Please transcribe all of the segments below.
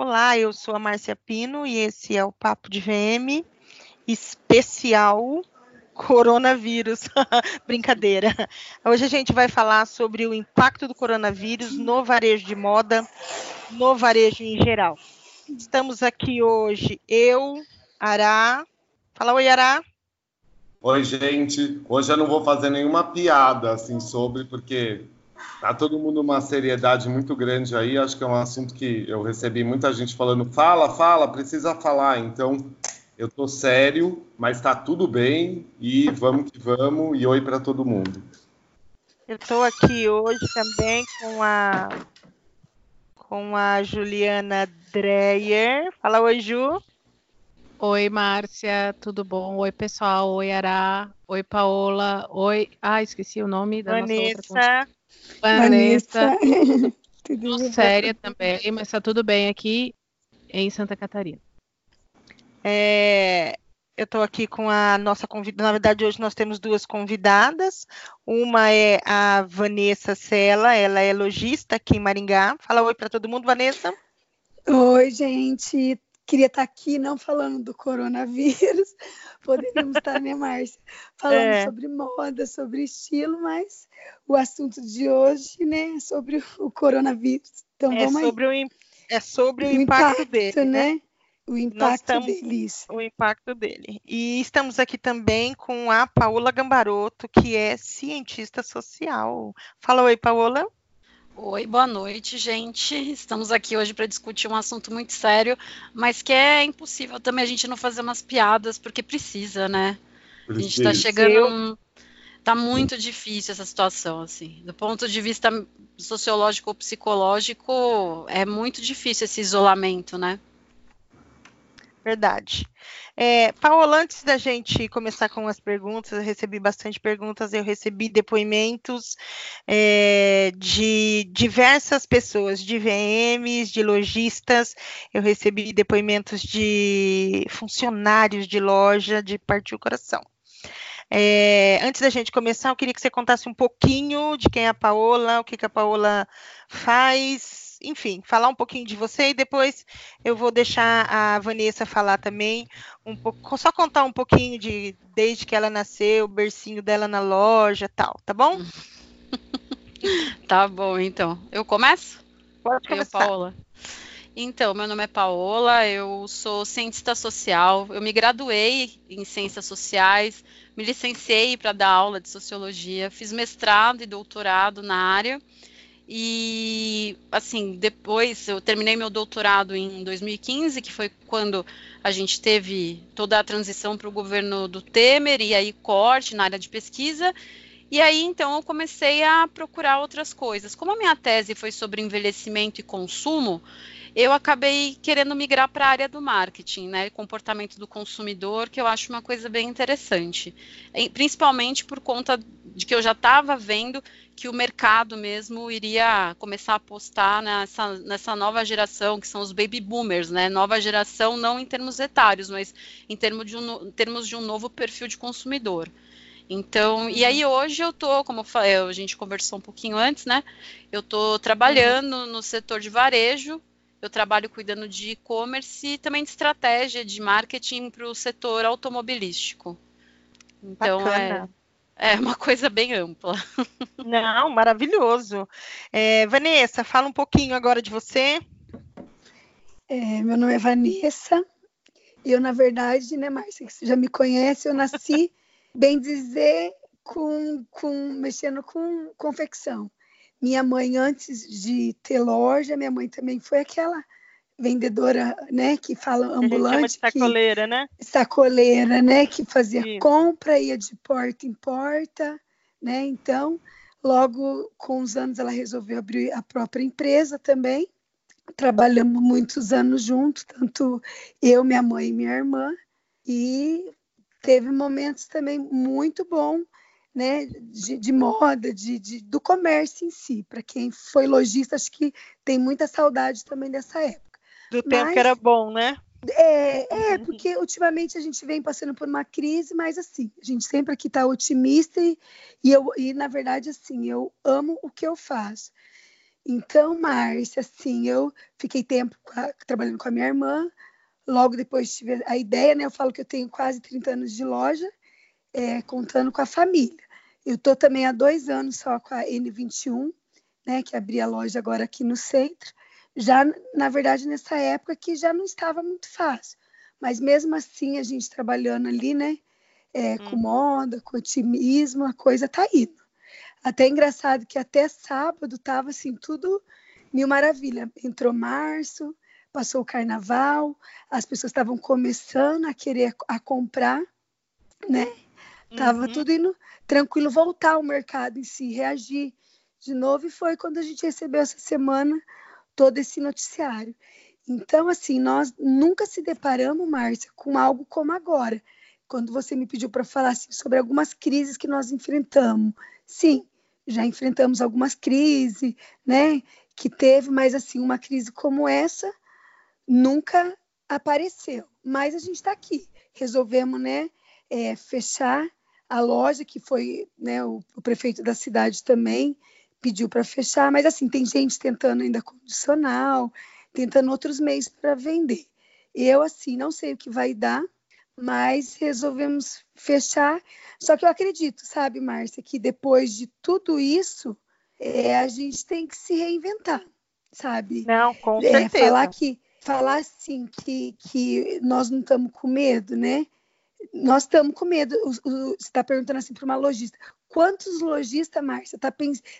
Olá, eu sou a Márcia Pino e esse é o Papo de VM especial coronavírus. Brincadeira. Hoje a gente vai falar sobre o impacto do coronavírus no varejo de moda, no varejo em geral. Estamos aqui hoje, eu, Ará. Fala oi, Ará. Oi, gente. Hoje eu não vou fazer nenhuma piada assim sobre, porque tá todo mundo uma seriedade muito grande aí. Acho que é um assunto que eu recebi muita gente falando: fala, fala, precisa falar. Então, eu tô sério, mas tá tudo bem e vamos que vamos. E oi para todo mundo. Eu estou aqui hoje também com a com a Juliana Dreyer. Fala oi, Ju. Oi, Márcia, tudo bom? Oi, pessoal. Oi, Ará. Oi, Paola. Oi. Ah, esqueci o nome da Vanessa. nossa outra Vanessa. tudo séria também, mas tá tudo bem aqui em Santa Catarina. É, eu estou aqui com a nossa convidada. Na verdade, hoje nós temos duas convidadas. Uma é a Vanessa Sela, ela é lojista aqui em Maringá. Fala oi para todo mundo, Vanessa. Oi, gente queria estar aqui não falando do coronavírus, poderíamos estar, né, Márcia? Falando é. sobre moda, sobre estilo, mas o assunto de hoje, né, é sobre o coronavírus. Então é vamos sobre aí. O, é sobre o, o impacto, impacto, dele, né? né? O impacto estamos, dele. O impacto dele. E estamos aqui também com a Paola Gambaroto, que é cientista social. Fala oi, Paola. Oi, boa noite, gente. Estamos aqui hoje para discutir um assunto muito sério, mas que é impossível também a gente não fazer umas piadas, porque precisa, né? Precisa. A gente está chegando. Está muito difícil essa situação, assim. Do ponto de vista sociológico ou psicológico, é muito difícil esse isolamento, né? Verdade. É, Paola, antes da gente começar com as perguntas, eu recebi bastante perguntas, eu recebi depoimentos é, de diversas pessoas, de VMs, de lojistas, eu recebi depoimentos de funcionários de loja, de partir o coração. É, antes da gente começar, eu queria que você contasse um pouquinho de quem é a Paola, o que, que a Paola faz, enfim, falar um pouquinho de você e depois eu vou deixar a Vanessa falar também um pouco, só contar um pouquinho de desde que ela nasceu, o bercinho dela na loja, tal, tá bom? tá bom, então. Eu começo? Pode começar. Eu, Paola. Então, meu nome é Paola, eu sou cientista social, eu me graduei em ciências sociais, me licenciei para dar aula de sociologia, fiz mestrado e doutorado na área e, assim, depois eu terminei meu doutorado em 2015, que foi quando a gente teve toda a transição para o governo do Temer, e aí corte na área de pesquisa. E aí, então, eu comecei a procurar outras coisas. Como a minha tese foi sobre envelhecimento e consumo, eu acabei querendo migrar para a área do marketing, né, comportamento do consumidor, que eu acho uma coisa bem interessante, principalmente por conta de que eu já estava vendo que o mercado mesmo iria começar a apostar nessa, nessa nova geração, que são os baby boomers, né? Nova geração não em termos etários, mas em termos de um, em termos de um novo perfil de consumidor. Então, e aí hoje eu tô, como eu falei, a gente conversou um pouquinho antes, né? Eu tô trabalhando no setor de varejo, eu trabalho cuidando de e-commerce e também de estratégia de marketing para o setor automobilístico. Então é, é uma coisa bem ampla. Não, maravilhoso. É, Vanessa, fala um pouquinho agora de você. É, meu nome é Vanessa. Eu, na verdade, né, Márcia, que você já me conhece, eu nasci, bem dizer, com, com mexendo com confecção. Minha mãe, antes de ter loja, minha mãe também foi aquela vendedora, né, que fala ambulante, a sacoleira, que, né? Sacoleira, né, que fazia Sim. compra, ia de porta em porta, né? Então, logo com os anos ela resolveu abrir a própria empresa também. Trabalhamos muitos anos juntos, tanto eu, minha mãe e minha irmã, e teve momentos também muito bons né, de, de moda, de, de, do comércio em si. Para quem foi lojista, acho que tem muita saudade também dessa época. Do tempo mas, que era bom, né? É, é, porque ultimamente a gente vem passando por uma crise, mas assim, a gente sempre aqui está otimista e, e, eu, e, na verdade, assim, eu amo o que eu faço. Então, Márcia, assim, eu fiquei tempo trabalhando com a minha irmã, logo depois tive a ideia, né? Eu falo que eu tenho quase 30 anos de loja, é, contando com a família. Eu estou também há dois anos só com a N21, né? Que abri a loja agora aqui no centro. Já, na verdade, nessa época que já não estava muito fácil. Mas mesmo assim, a gente trabalhando ali, né? É, hum. Com moda, com otimismo, a coisa tá indo. Até engraçado que até sábado tava assim, tudo mil maravilha. Entrou março, passou o carnaval, as pessoas estavam começando a querer a comprar, né? Tava uhum. tudo indo tranquilo, voltar ao mercado em si, reagir de novo, e foi quando a gente recebeu essa semana todo esse noticiário. Então, assim, nós nunca se deparamos, Márcia, com algo como agora. Quando você me pediu para falar assim, sobre algumas crises que nós enfrentamos. Sim, já enfrentamos algumas crises, né? Que teve, mas assim, uma crise como essa, nunca apareceu. Mas a gente está aqui. Resolvemos né, é, fechar a loja, que foi né, o, o prefeito da cidade também pediu para fechar, mas assim, tem gente tentando ainda condicional, tentando outros meios para vender. Eu, assim, não sei o que vai dar, mas resolvemos fechar. Só que eu acredito, sabe, Márcia, que depois de tudo isso, é, a gente tem que se reinventar, sabe? Não, com é, certeza. Falar que falar assim que, que nós não estamos com medo, né? Nós estamos com medo. O, o, você está perguntando assim para uma lojista. Quantos lojistas, Márcia, está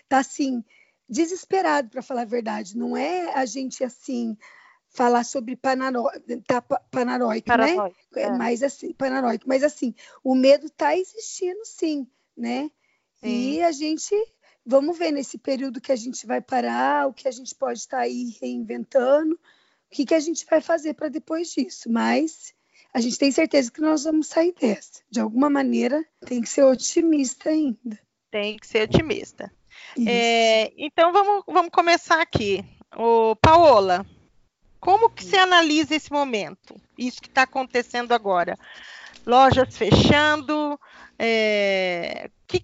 tá, assim, desesperado para falar a verdade? Não é a gente assim falar sobre panaró, tá, panaróico, né? É. Mas assim, panaróico, mas assim, o medo está existindo sim, né? Sim. E a gente vamos ver nesse período que a gente vai parar, o que a gente pode estar tá aí reinventando o que, que a gente vai fazer para depois disso, mas a gente tem certeza que nós vamos sair dessa. De alguma maneira, tem que ser otimista ainda. Tem que ser otimista. É, então vamos, vamos começar aqui. O Paola, como que você analisa esse momento? Isso que está acontecendo agora? Lojas fechando, é, que,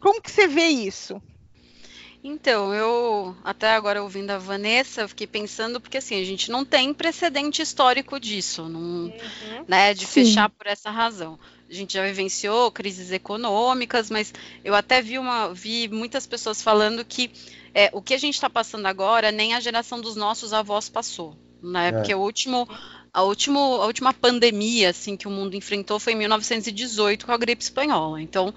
como que você vê isso? Então, eu até agora ouvindo a Vanessa, eu fiquei pensando, porque assim, a gente não tem precedente histórico disso, não, uhum. né, de Sim. fechar por essa razão. A gente já vivenciou crises econômicas, mas eu até vi, uma, vi muitas pessoas falando que é, o que a gente está passando agora, nem a geração dos nossos avós passou. Né? É. Porque o último, a, último, a última pandemia assim, que o mundo enfrentou foi em 1918 com a gripe espanhola. Então,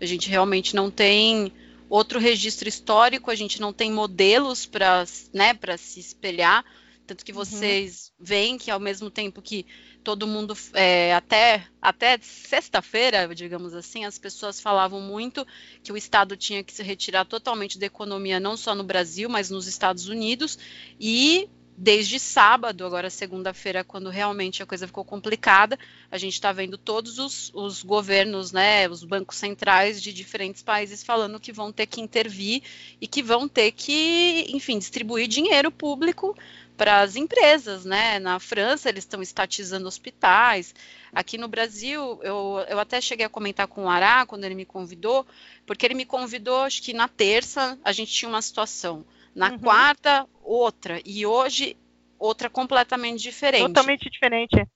a gente realmente não tem outro registro histórico, a gente não tem modelos para né, se espelhar, tanto que uhum. vocês uhum. veem que ao mesmo tempo que todo mundo, é, até, até sexta-feira, digamos assim, as pessoas falavam muito que o Estado tinha que se retirar totalmente da economia, não só no Brasil, mas nos Estados Unidos, e desde sábado, agora segunda-feira, quando realmente a coisa ficou complicada, a gente está vendo todos os, os, governos, né, os bancos centrais de diferentes países falando que vão ter que intervir e que vão ter que, enfim, distribuir dinheiro público para as empresas, né? Na França eles estão estatizando hospitais. Aqui no Brasil, eu, eu até cheguei a comentar com o Ará quando ele me convidou, porque ele me convidou, acho que na terça a gente tinha uma situação na uhum. quarta, outra. E hoje, outra completamente diferente. Totalmente diferente.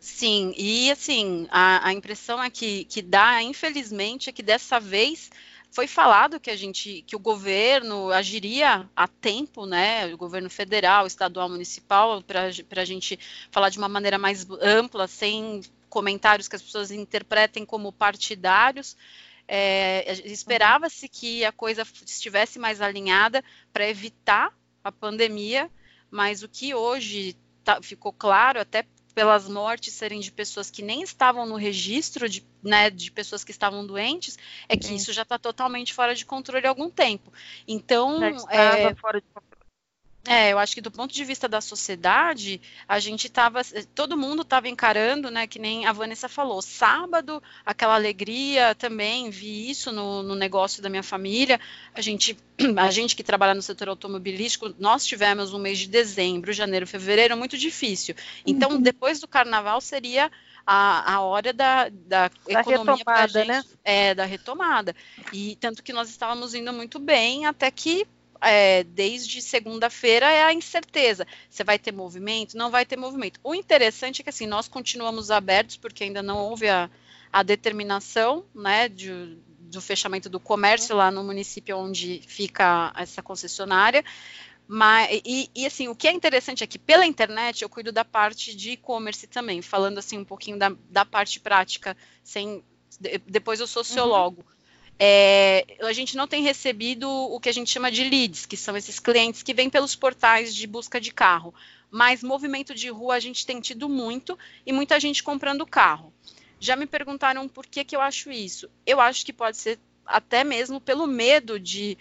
Sim, e assim, a, a impressão é que, que dá, infelizmente, é que dessa vez foi falado que a gente, que o governo agiria a tempo, né? O governo federal, estadual, municipal, para a gente falar de uma maneira mais ampla, sem comentários que as pessoas interpretem como partidários. É, Esperava-se que a coisa estivesse mais alinhada para evitar a pandemia, mas o que hoje tá, ficou claro, até pelas mortes serem de pessoas que nem estavam no registro de, né, de pessoas que estavam doentes, é que Sim. isso já está totalmente fora de controle há algum tempo. Então, já estava é, fora de controle é, eu acho que do ponto de vista da sociedade, a gente estava, todo mundo estava encarando, né, que nem a Vanessa falou, sábado, aquela alegria também, vi isso no, no, negócio da minha família, a gente, a gente que trabalha no setor automobilístico, nós tivemos um mês de dezembro, janeiro, fevereiro muito difícil, então uhum. depois do carnaval seria a, a hora da, da, da economia retomada, gente, né? É, da retomada, e tanto que nós estávamos indo muito bem, até que é, desde segunda-feira é a incerteza. Você vai ter movimento? Não vai ter movimento. O interessante é que assim, nós continuamos abertos, porque ainda não houve a, a determinação né, de, do fechamento do comércio lá no município onde fica essa concessionária. Mas, e, e, assim, o que é interessante é que pela internet eu cuido da parte de e-commerce também, falando assim um pouquinho da, da parte prática, sem de, depois eu sociologo. Uhum. É, a gente não tem recebido o que a gente chama de leads, que são esses clientes que vêm pelos portais de busca de carro. Mas movimento de rua a gente tem tido muito e muita gente comprando carro. Já me perguntaram por que, que eu acho isso. Eu acho que pode ser até mesmo pelo medo de.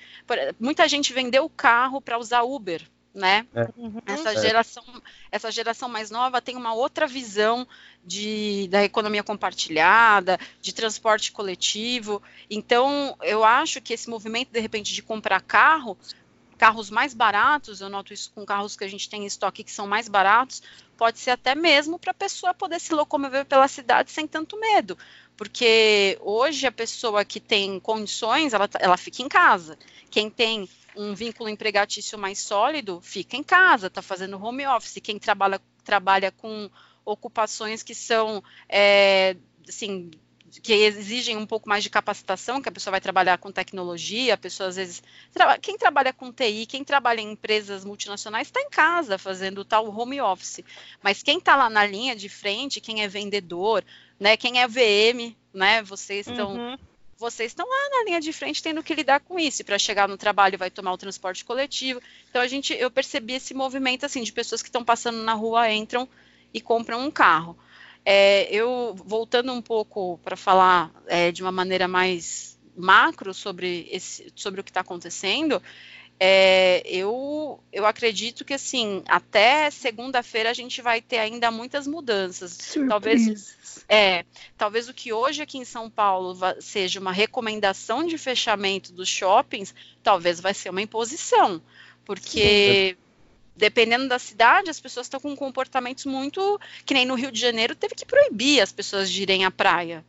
Muita gente vendeu o carro para usar Uber, né? É. Uhum. Essa é. geração, essa geração mais nova tem uma outra visão de, da economia compartilhada, de transporte coletivo. Então, eu acho que esse movimento, de repente, de comprar carro, carros mais baratos, eu noto isso com carros que a gente tem em estoque que são mais baratos, pode ser até mesmo para a pessoa poder se locomover pela cidade sem tanto medo. Porque hoje a pessoa que tem condições, ela, ela fica em casa. Quem tem um vínculo empregatício mais sólido, fica em casa, está fazendo home office. Quem trabalha, trabalha com ocupações que são, é, assim, que exigem um pouco mais de capacitação, que a pessoa vai trabalhar com tecnologia, a pessoa às vezes. Quem trabalha com TI, quem trabalha em empresas multinacionais, está em casa fazendo o tal home office. Mas quem está lá na linha de frente, quem é vendedor, né, quem é VM, né, vocês estão. Uhum. Vocês estão lá na linha de frente tendo que lidar com isso. Para chegar no trabalho vai tomar o transporte coletivo. Então a gente, eu percebi esse movimento assim de pessoas que estão passando na rua entram e compram um carro. É, eu, voltando um pouco para falar é, de uma maneira mais macro sobre, esse, sobre o que está acontecendo, é, eu, eu acredito que assim até segunda-feira a gente vai ter ainda muitas mudanças. Surpresa. Talvez é, talvez o que hoje aqui em São Paulo seja uma recomendação de fechamento dos shoppings, talvez vai ser uma imposição, porque dependendo da cidade, as pessoas estão com comportamentos muito. Que nem no Rio de Janeiro teve que proibir as pessoas de irem à praia.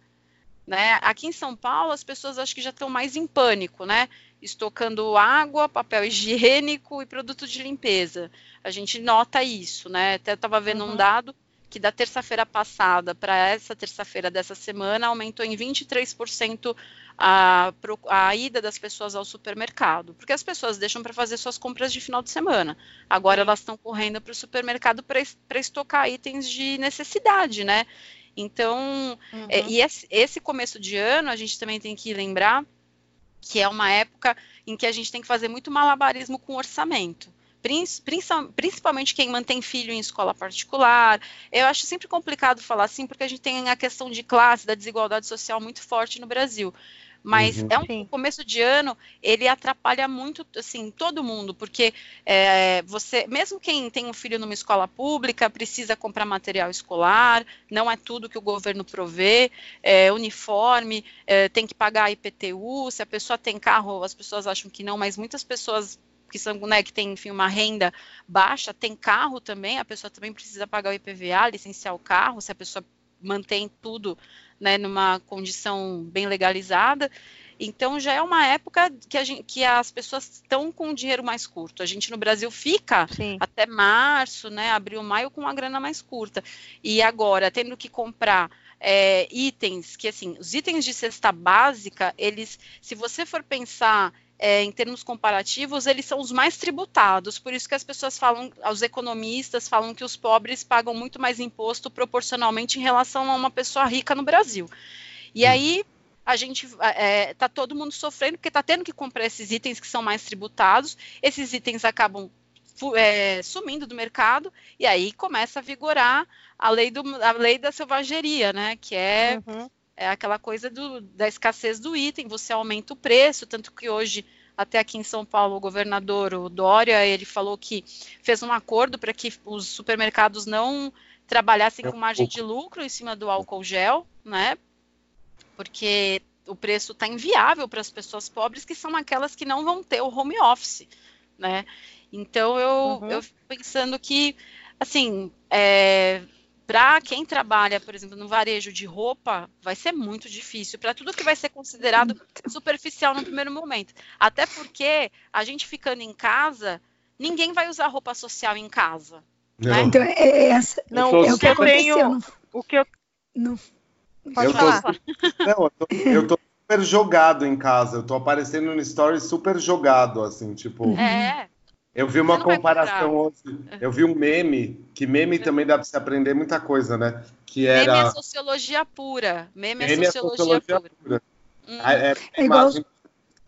Né? Aqui em São Paulo, as pessoas acho que já estão mais em pânico, né? Estocando água, papel higiênico e produto de limpeza. A gente nota isso, né? Até estava vendo uhum. um dado que da terça-feira passada para essa terça-feira dessa semana aumentou em 23% a, a ida das pessoas ao supermercado, porque as pessoas deixam para fazer suas compras de final de semana. Agora elas estão correndo para o supermercado para estocar itens de necessidade, né? Então, uhum. é, e esse, esse começo de ano a gente também tem que lembrar que é uma época em que a gente tem que fazer muito malabarismo com orçamento principalmente quem mantém filho em escola particular. Eu acho sempre complicado falar assim, porque a gente tem a questão de classe, da desigualdade social muito forte no Brasil. Mas uhum. é um começo de ano, ele atrapalha muito, assim, todo mundo, porque é, você, mesmo quem tem um filho numa escola pública, precisa comprar material escolar, não é tudo que o governo provê, é, uniforme, é, tem que pagar IPTU, se a pessoa tem carro, as pessoas acham que não, mas muitas pessoas que são, né, que tem, enfim, uma renda baixa, tem carro também, a pessoa também precisa pagar o IPVA, licenciar o carro, se a pessoa mantém tudo, né, numa condição bem legalizada. Então já é uma época que, gente, que as pessoas estão com o dinheiro mais curto. A gente no Brasil fica Sim. até março, né, abril, maio com uma grana mais curta. E agora tendo que comprar é, itens que assim, os itens de cesta básica, eles, se você for pensar é, em termos comparativos, eles são os mais tributados. Por isso que as pessoas falam, os economistas falam que os pobres pagam muito mais imposto proporcionalmente em relação a uma pessoa rica no Brasil. E hum. aí a gente está é, tá todo mundo sofrendo porque está tendo que comprar esses itens que são mais tributados. Esses itens acabam é, sumindo do mercado e aí começa a vigorar a lei, do, a lei da selvageria, né? Que é uhum é aquela coisa do, da escassez do item, você aumenta o preço, tanto que hoje, até aqui em São Paulo, o governador, o Dória, ele falou que fez um acordo para que os supermercados não trabalhassem com margem de lucro em cima do álcool gel, né? Porque o preço está inviável para as pessoas pobres, que são aquelas que não vão ter o home office, né? Então eu, uhum. eu fico pensando que, assim, é, para quem trabalha, por exemplo, no varejo de roupa, vai ser muito difícil para tudo que vai ser considerado superficial no primeiro momento. Até porque a gente ficando em casa, ninguém vai usar roupa social em casa. Né? Então é, é essa. Não, é o que eu tenho. O que eu. Não. Pode eu falar. Tô, não, eu tô, eu tô super jogado em casa. Eu tô aparecendo no story super jogado, assim, tipo. É. Eu vi uma comparação hoje. Eu vi um meme, que meme também dá para se aprender muita coisa, né? Que era... Meme é sociologia pura. Meme, é meme é sociologia, sociologia pura. pura. Hum. Era, é imagem,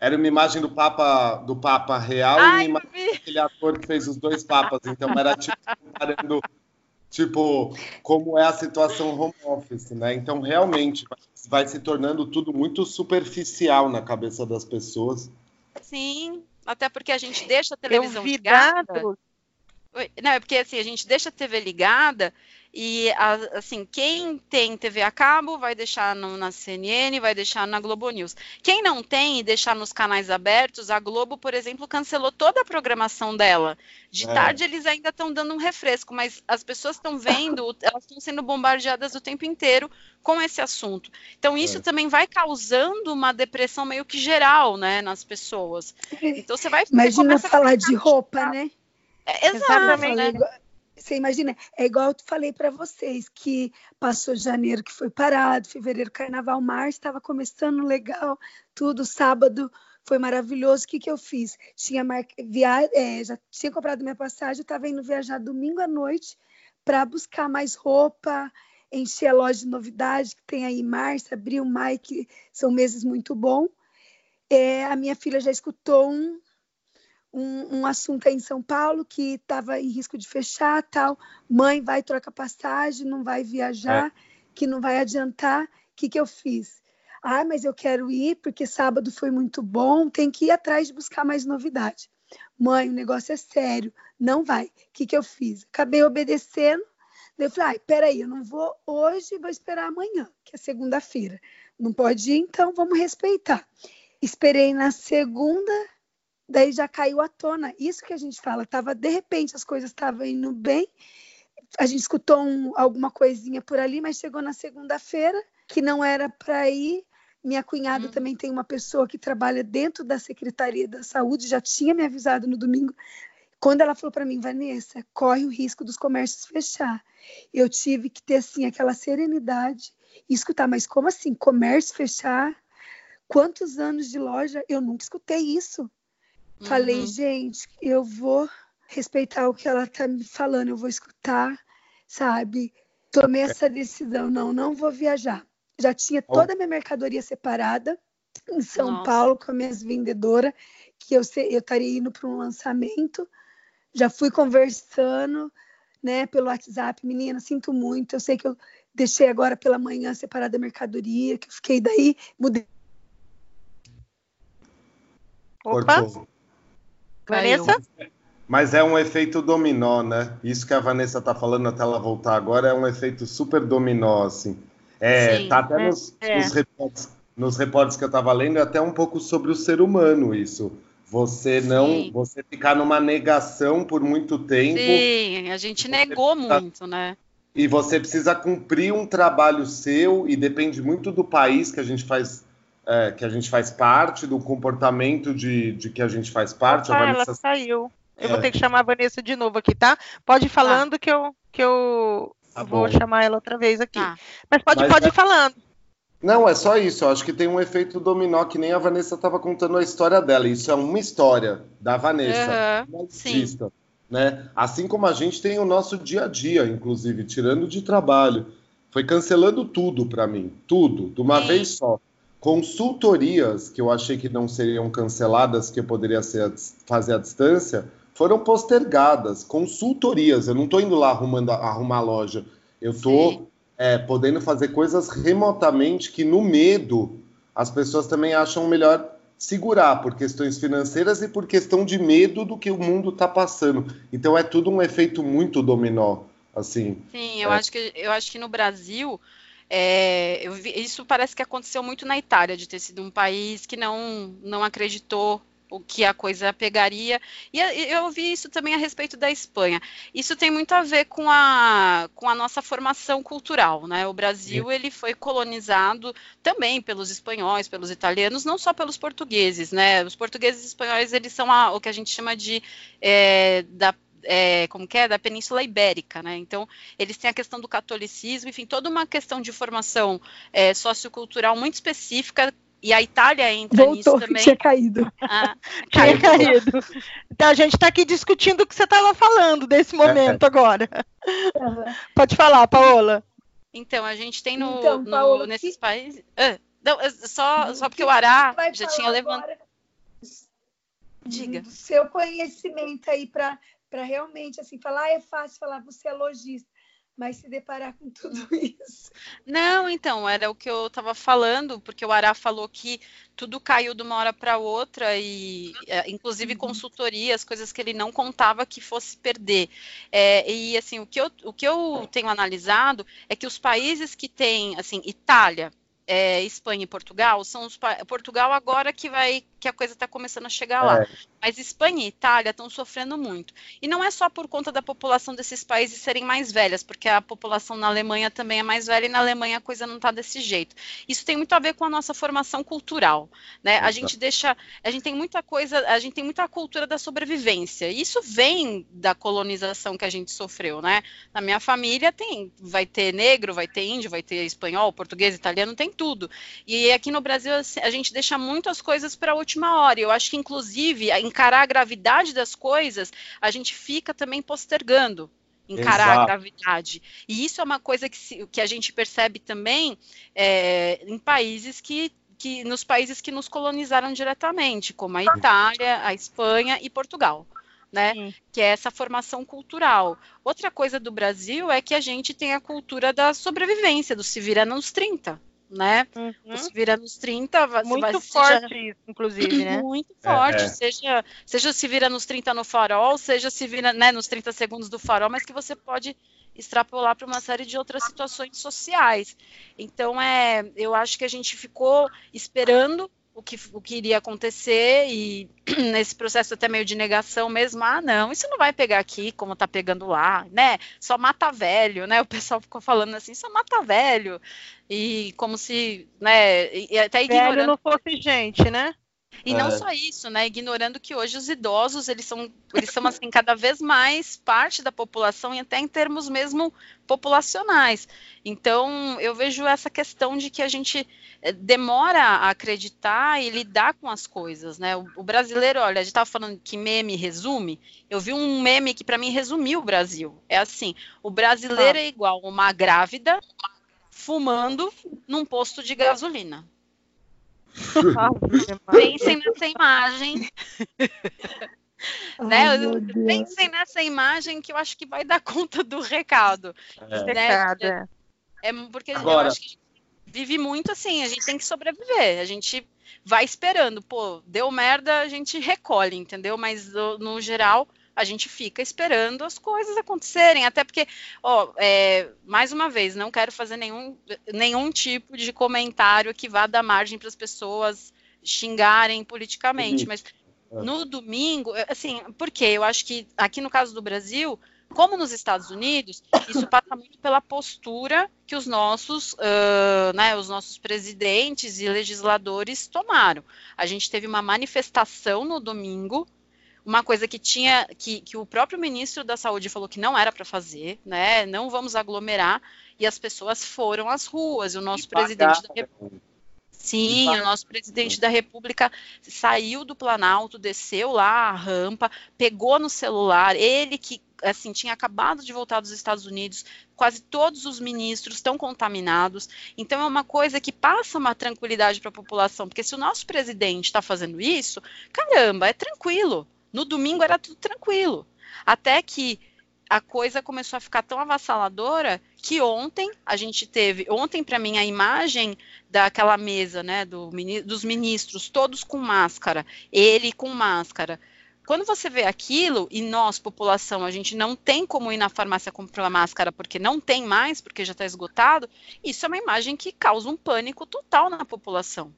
era, uma imagem do Papa, do Papa real Ai, e uma imagem daquele ator que fez os dois papas. Então era tipo comparando tipo, como é a situação home office, né? Então, realmente, vai se tornando tudo muito superficial na cabeça das pessoas. Sim, até porque a gente deixa a televisão ligada. Não, é porque assim, a gente deixa a TV ligada e assim, quem tem TV a cabo vai deixar no, na CNN, vai deixar na Globo News. Quem não tem e deixar nos canais abertos, a Globo, por exemplo, cancelou toda a programação dela. De é. tarde eles ainda estão dando um refresco, mas as pessoas estão vendo, elas estão sendo bombardeadas o tempo inteiro com esse assunto. Então isso é. também vai causando uma depressão meio que geral, né, nas pessoas. Então você vai Imagina falar de roupa, né? É, exatamente. Né? Você imagina, é igual eu falei para vocês, que passou janeiro que foi parado, fevereiro carnaval, março estava começando legal, tudo, sábado foi maravilhoso. O que, que eu fiz? Tinha mar... Via... É, já tinha comprado minha passagem, estava indo viajar domingo à noite para buscar mais roupa, encher a loja de novidade que tem aí março, abril, maio, que são meses muito bons. É, a minha filha já escutou um um, assunto aí em São Paulo que estava em risco de fechar, tal. Mãe vai trocar passagem, não vai viajar, é. que não vai adiantar. O que, que eu fiz? Ah, mas eu quero ir porque sábado foi muito bom, tem que ir atrás de buscar mais novidade. Mãe, o negócio é sério, não vai. O que, que eu fiz? Acabei obedecendo. Eu falei, peraí, eu não vou hoje, vou esperar amanhã, que é segunda-feira. Não pode ir, então vamos respeitar. Esperei na segunda, daí já caiu à tona. Isso que a gente fala, tava de repente as coisas estavam indo bem, a gente escutou um, alguma coisinha por ali, mas chegou na segunda-feira que não era para ir. Minha cunhada uhum. também tem uma pessoa que trabalha dentro da Secretaria da Saúde, já tinha me avisado no domingo. Quando ela falou para mim, Vanessa, corre o risco dos comércios fechar. Eu tive que ter assim aquela serenidade e escutar, mas como assim, comércio fechar? Quantos anos de loja? Eu nunca escutei isso. Falei, uhum. gente, eu vou respeitar o que ela tá me falando, eu vou escutar, sabe? Tomei essa decisão, não, não vou viajar. Já tinha toda a minha mercadoria separada em São Nossa. Paulo com as minhas vendedoras, que eu, eu estaria indo para um lançamento. Já fui conversando, né, pelo WhatsApp, menina, sinto muito, eu sei que eu deixei agora pela manhã separada a mercadoria, que eu fiquei daí, mudei. Opa! Cortou. Vanessa? Mas é um efeito dominó, né? Isso que a Vanessa tá falando até ela voltar agora é um efeito super dominó, assim. É, Sim, tá até é, nos, é. nos, reportes, nos reportes que eu tava lendo, é até um pouco sobre o ser humano isso. Você não, Sim. você ficar numa negação por muito tempo. Sim, a gente negou precisa, muito, né? E você precisa cumprir um trabalho seu e depende muito do país que a gente faz é, que a gente faz parte, do comportamento de, de que a gente faz parte. Ah, Vanessa... ela saiu. Eu é. vou ter que chamar a Vanessa de novo aqui, tá? Pode ir falando ah. que eu, que eu tá vou chamar ela outra vez aqui. Ah. Mas pode, Mas pode é... ir falando. Não, é só isso. Eu acho que tem um efeito dominó que nem a Vanessa estava contando a história dela. Isso é uma história da Vanessa, uhum, sim. né? Assim como a gente tem o nosso dia a dia, inclusive tirando de trabalho, foi cancelando tudo para mim, tudo, de uma sim. vez só. Consultorias que eu achei que não seriam canceladas, que eu poderia ser, fazer à distância, foram postergadas. Consultorias, eu não estou indo lá arrumando, arrumar a loja, eu estou é, podendo fazer coisas remotamente que no medo as pessoas também acham melhor segurar por questões financeiras e por questão de medo do que o mundo está passando. Então é tudo um efeito muito dominó, assim. Sim, eu é. acho que eu acho que no Brasil é, vi, isso parece que aconteceu muito na Itália, de ter sido um país que não, não acreditou o que a coisa pegaria. E eu ouvi isso também a respeito da Espanha. Isso tem muito a ver com a, com a nossa formação cultural, né? O Brasil Sim. ele foi colonizado também pelos espanhóis, pelos italianos, não só pelos portugueses, né? Os portugueses e espanhóis eles são a, o que a gente chama de é, da é, como que é, da Península Ibérica, né? Então, eles têm a questão do catolicismo, enfim, toda uma questão de formação é, sociocultural muito específica e a Itália entra Voltou, nisso também. Tinha caído. Ah, tinha caído. Então a gente está aqui discutindo o que você estava falando desse momento é. agora. Uhum. Pode falar, Paola. Então, a gente tem no, então, Paola, no nesses que... países. Ah, não, só, só porque o Ará já tinha levantado. Diga. Do seu conhecimento aí para realmente assim falar, ah, é fácil falar, você é lojista mas se deparar com tudo isso. Não, então, era o que eu estava falando, porque o Ará falou que tudo caiu de uma hora para outra, e é, inclusive uhum. consultorias, coisas que ele não contava que fosse perder. É, e assim, o que, eu, o que eu tenho analisado é que os países que têm, assim, Itália, é, Espanha e Portugal são os Portugal agora que vai que a coisa está começando a chegar lá. É. Mas Espanha e Itália estão sofrendo muito. E não é só por conta da população desses países serem mais velhas, porque a população na Alemanha também é mais velha e na Alemanha a coisa não está desse jeito. Isso tem muito a ver com a nossa formação cultural, né? A gente deixa, a gente tem muita coisa, a gente tem muita cultura da sobrevivência. E isso vem da colonização que a gente sofreu, né? Na minha família tem, vai ter negro, vai ter índio, vai ter espanhol, português, italiano, tem tudo. E aqui no Brasil assim, a gente deixa muito as coisas para a última hora. Eu acho que, inclusive, encarar a gravidade das coisas, a gente fica também postergando encarar Exato. a gravidade. E isso é uma coisa que, se, que a gente percebe também é, em países que, que, nos países que nos colonizaram diretamente, como a Itália, a Espanha e Portugal. Né? Que é essa formação cultural. Outra coisa do Brasil é que a gente tem a cultura da sobrevivência, do se vira nos 30 né? Uhum. Você vira nos 30, muito vai, forte seja, isso, inclusive, né? Muito forte, é, é. seja seja se vira nos 30 no farol, seja se vira, né, nos 30 segundos do farol, mas que você pode extrapolar para uma série de outras situações sociais. Então, é, eu acho que a gente ficou esperando o que, o que iria acontecer e nesse processo até meio de negação mesmo, ah, não, isso não vai pegar aqui como tá pegando lá, né? Só mata velho, né? O pessoal ficou falando assim, só mata velho. E como se, né, e até ignorando... Velho não fosse gente, né? E não é. só isso, né? Ignorando que hoje os idosos eles são, eles são assim cada vez mais parte da população e até em termos mesmo populacionais. Então eu vejo essa questão de que a gente eh, demora a acreditar e lidar com as coisas, né? O, o brasileiro, olha, a gente estava falando que meme resume. Eu vi um meme que para mim resumiu o Brasil. É assim: o brasileiro ah. é igual uma grávida fumando num posto de gasolina. Pensem nessa imagem. né? Pensem nessa imagem que eu acho que vai dar conta do recado. É, né? recado, é. é porque Agora... eu acho que vive muito assim, a gente tem que sobreviver, a gente vai esperando, pô, deu merda, a gente recolhe, entendeu? Mas no geral, a gente fica esperando as coisas acontecerem, até porque, ó, é, mais uma vez, não quero fazer nenhum, nenhum tipo de comentário que vá dar margem para as pessoas xingarem politicamente, mas é. no domingo, assim, porque eu acho que aqui no caso do Brasil, como nos Estados Unidos, isso passa muito pela postura que os nossos, uh, né, os nossos presidentes e legisladores tomaram. A gente teve uma manifestação no domingo uma coisa que tinha que, que o próprio ministro da Saúde falou que não era para fazer, né? Não vamos aglomerar e as pessoas foram às ruas. E o nosso e presidente da República Sim, o nosso presidente da República saiu do Planalto, desceu lá a rampa, pegou no celular, ele que assim tinha acabado de voltar dos Estados Unidos, quase todos os ministros estão contaminados. Então é uma coisa que passa uma tranquilidade para a população, porque se o nosso presidente está fazendo isso, caramba, é tranquilo. No domingo era tudo tranquilo. Até que a coisa começou a ficar tão avassaladora que ontem a gente teve, ontem para mim a imagem daquela mesa, né, do, dos ministros todos com máscara, ele com máscara. Quando você vê aquilo e nós, população, a gente não tem como ir na farmácia comprar máscara porque não tem mais, porque já está esgotado, isso é uma imagem que causa um pânico total na população.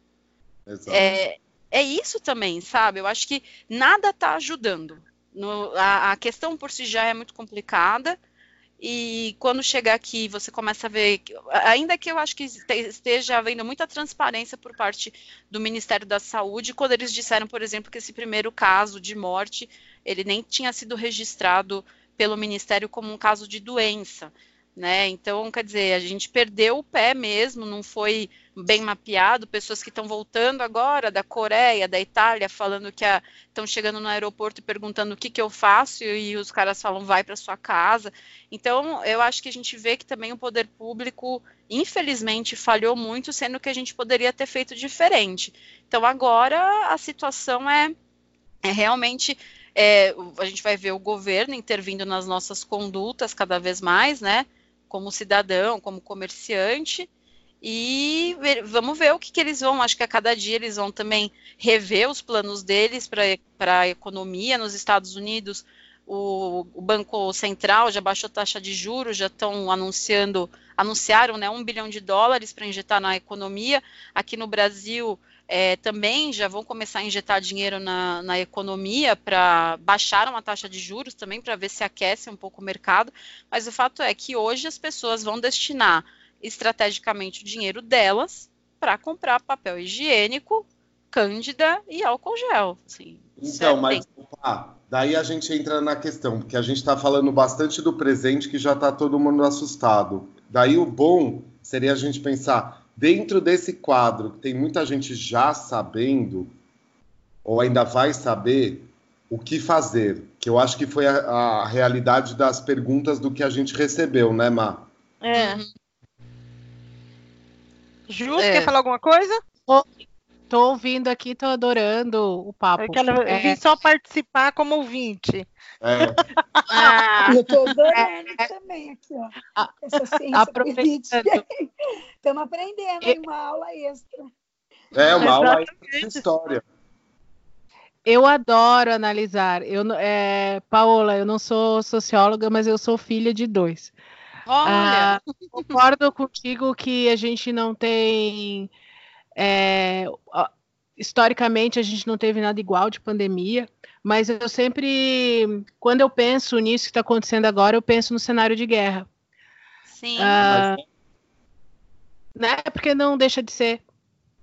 Exato. É, é isso também, sabe? Eu acho que nada está ajudando. No, a, a, questão por si já é muito complicada. E quando chegar aqui, você começa a ver, ainda que eu acho que esteja havendo muita transparência por parte do Ministério da Saúde, quando eles disseram, por exemplo, que esse primeiro caso de morte, ele nem tinha sido registrado pelo Ministério como um caso de doença né? Então, quer dizer, a gente perdeu o pé mesmo, não foi bem mapeado. Pessoas que estão voltando agora da Coreia, da Itália, falando que estão chegando no aeroporto e perguntando o que, que eu faço, e, os caras falam, vai para sua casa. Então, eu acho que a gente vê que também o poder público, infelizmente, falhou muito, sendo que a gente poderia ter feito diferente. Então, agora a situação é, é realmente é, a gente vai ver o governo intervindo nas nossas condutas cada vez mais, né? Como cidadão, como comerciante, e ver, vamos ver o que, que, eles vão. Acho que a cada dia eles vão também rever os planos deles para a economia nos Estados Unidos. O, o, Banco Central já baixou taxa de juros, já estão anunciando, anunciaram né, um bilhão de dólares para injetar na economia. Aqui no Brasil é, também já vão começar a injetar dinheiro na, na economia para baixar uma taxa de juros também para ver se aquece um pouco o mercado. Mas o fato é que hoje as pessoas vão destinar estrategicamente o dinheiro delas para comprar papel higiênico, cândida e álcool gel. Assim, então, mas opa, daí a gente entra na questão, porque a gente está falando bastante do presente que já está todo mundo assustado. Daí o bom seria a gente pensar Dentro desse quadro, tem muita gente já sabendo, ou ainda vai saber, o que fazer. Que eu acho que foi a, a realidade das perguntas do que a gente recebeu, né, Má? É. Ju, é. quer falar alguma coisa? Tô ouvindo aqui, tô adorando o papo. Eu, quero, é. eu vim só participar como ouvinte. É. Ah, eu tô adorando é. também aqui, ó. Essa ciência política. Estamos aprendendo, hein? Uma aula extra. É, uma aula extra de história. Eu adoro analisar. Eu, é, Paola, eu não sou socióloga, mas eu sou filha de dois. Olha! Ah, concordo contigo que a gente não tem é, historicamente, a gente não teve nada igual de pandemia, mas eu sempre, quando eu penso nisso que está acontecendo agora, eu penso no cenário de guerra. Sim. Ah, né? Porque não deixa de ser.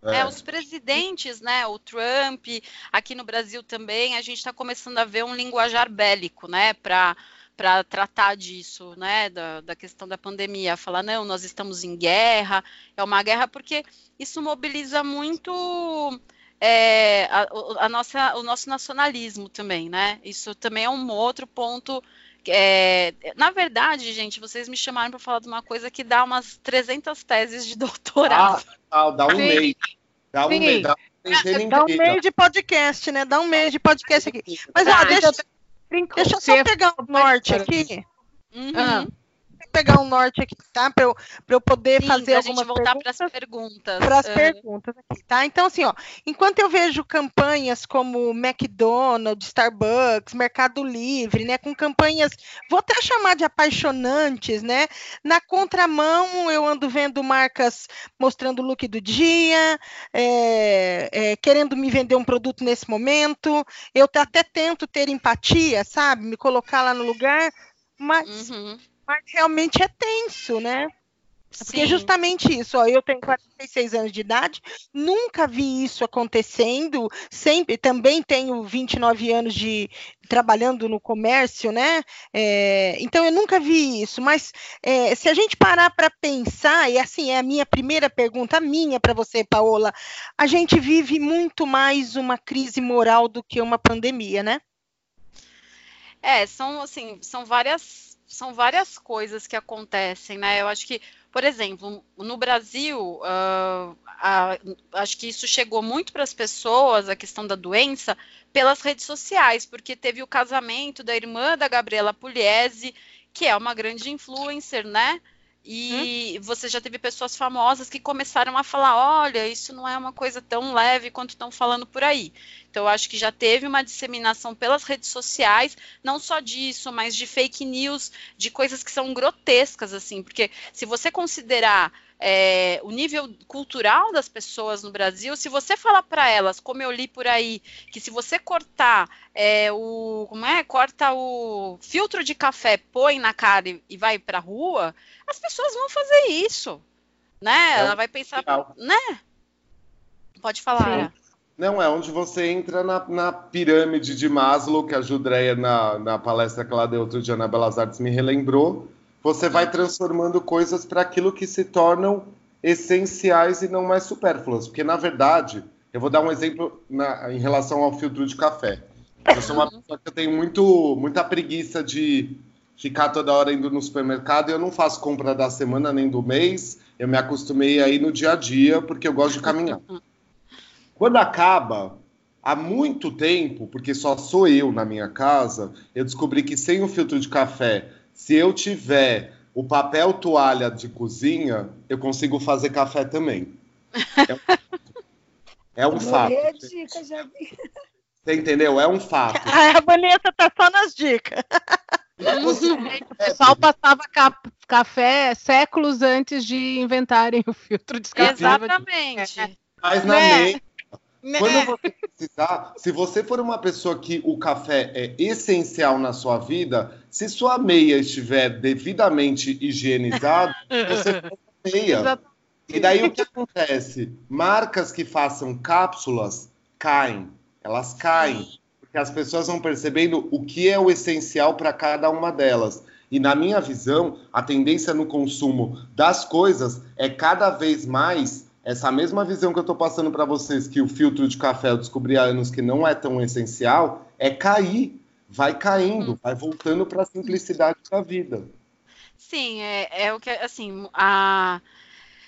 É. é, os presidentes, né? O Trump, aqui no Brasil também, a gente está começando a ver um linguajar bélico, né? Para para tratar disso, né, da, da, questão da pandemia, falar não, nós estamos em guerra, é uma guerra porque isso mobiliza muito é, a, a, nossa, o nosso nacionalismo também, né? Isso também é um outro ponto. É, na verdade, gente, vocês me chamaram para falar de uma coisa que dá umas 300 teses de doutorado. Ah, dá um mês. Dá um mês. Dá, dá um mês de podcast, né? Dá um mês de podcast aqui. Mas, ó, deixa, Deixa eu só pegar o norte aqui. Uhum. Ah, pegar o norte aqui, tá? Para eu, eu poder Sim, fazer algumas voltar para as perguntas. Para as uhum. perguntas aqui, tá? Então, assim, ó, enquanto eu vejo campanhas como McDonald's, Starbucks, Mercado Livre, né, com campanhas, vou até chamar de apaixonantes, né? Na contramão, eu ando vendo marcas mostrando o look do dia, é, é, querendo me vender um produto nesse momento. Eu até tento ter empatia, sabe? Me colocar lá no lugar, mas uhum mas realmente é tenso, né? Porque é justamente isso, ó, eu tenho 46 anos de idade, nunca vi isso acontecendo, sempre, também tenho 29 anos de trabalhando no comércio, né? É, então eu nunca vi isso, mas é, se a gente parar para pensar, e assim é a minha primeira pergunta, minha para você, Paola, a gente vive muito mais uma crise moral do que uma pandemia, né? É, são assim, são várias são várias coisas que acontecem, né? Eu acho que, por exemplo, no Brasil, uh, a, acho que isso chegou muito para as pessoas, a questão da doença, pelas redes sociais, porque teve o casamento da irmã da Gabriela Pugliese, que é uma grande influencer, né? E hum? você já teve pessoas famosas que começaram a falar: olha, isso não é uma coisa tão leve quanto estão falando por aí. Então, eu acho que já teve uma disseminação pelas redes sociais, não só disso, mas de fake news, de coisas que são grotescas, assim, porque se você considerar é, o nível cultural das pessoas no Brasil, se você falar para elas, como eu li por aí, que se você cortar é, o como é, corta o filtro de café, põe na cara e, e vai para a rua, as pessoas vão fazer isso, né? É Ela vai pensar, legal. né? Pode falar. Sim. Não, é onde você entra na, na, pirâmide de Maslow, que a Judreia, na, na palestra que ela deu outro dia na Belas Artes, me relembrou. Você vai transformando coisas para aquilo que se tornam essenciais e não mais supérfluas. Porque, na verdade, eu vou dar um exemplo na, em relação ao filtro de café. Eu sou uma pessoa que tem muito, muita preguiça de ficar toda hora indo no supermercado e eu não faço compra da semana nem do mês. Eu me acostumei aí no dia a dia porque eu gosto de caminhar. Quando acaba, há muito tempo, porque só sou eu na minha casa, eu descobri que sem o filtro de café, se eu tiver o papel toalha de cozinha, eu consigo fazer café também. É, é um fato. Dica, Você entendeu? É um fato. a Vanessa tá só nas dicas. o pessoal passava café séculos antes de inventarem o filtro de café. Exatamente. Mas na né? Né? Quando você precisar, se você for uma pessoa que o café é essencial na sua vida, se sua meia estiver devidamente higienizada, você meia. Exatamente. E daí o que acontece? Marcas que façam cápsulas caem, elas caem, porque as pessoas vão percebendo o que é o essencial para cada uma delas. E na minha visão, a tendência no consumo das coisas é cada vez mais essa mesma visão que eu estou passando para vocês, que o filtro de café eu descobri há anos que não é tão essencial, é cair, vai caindo, hum. vai voltando para a simplicidade da vida. Sim, é, é, o que, assim, a,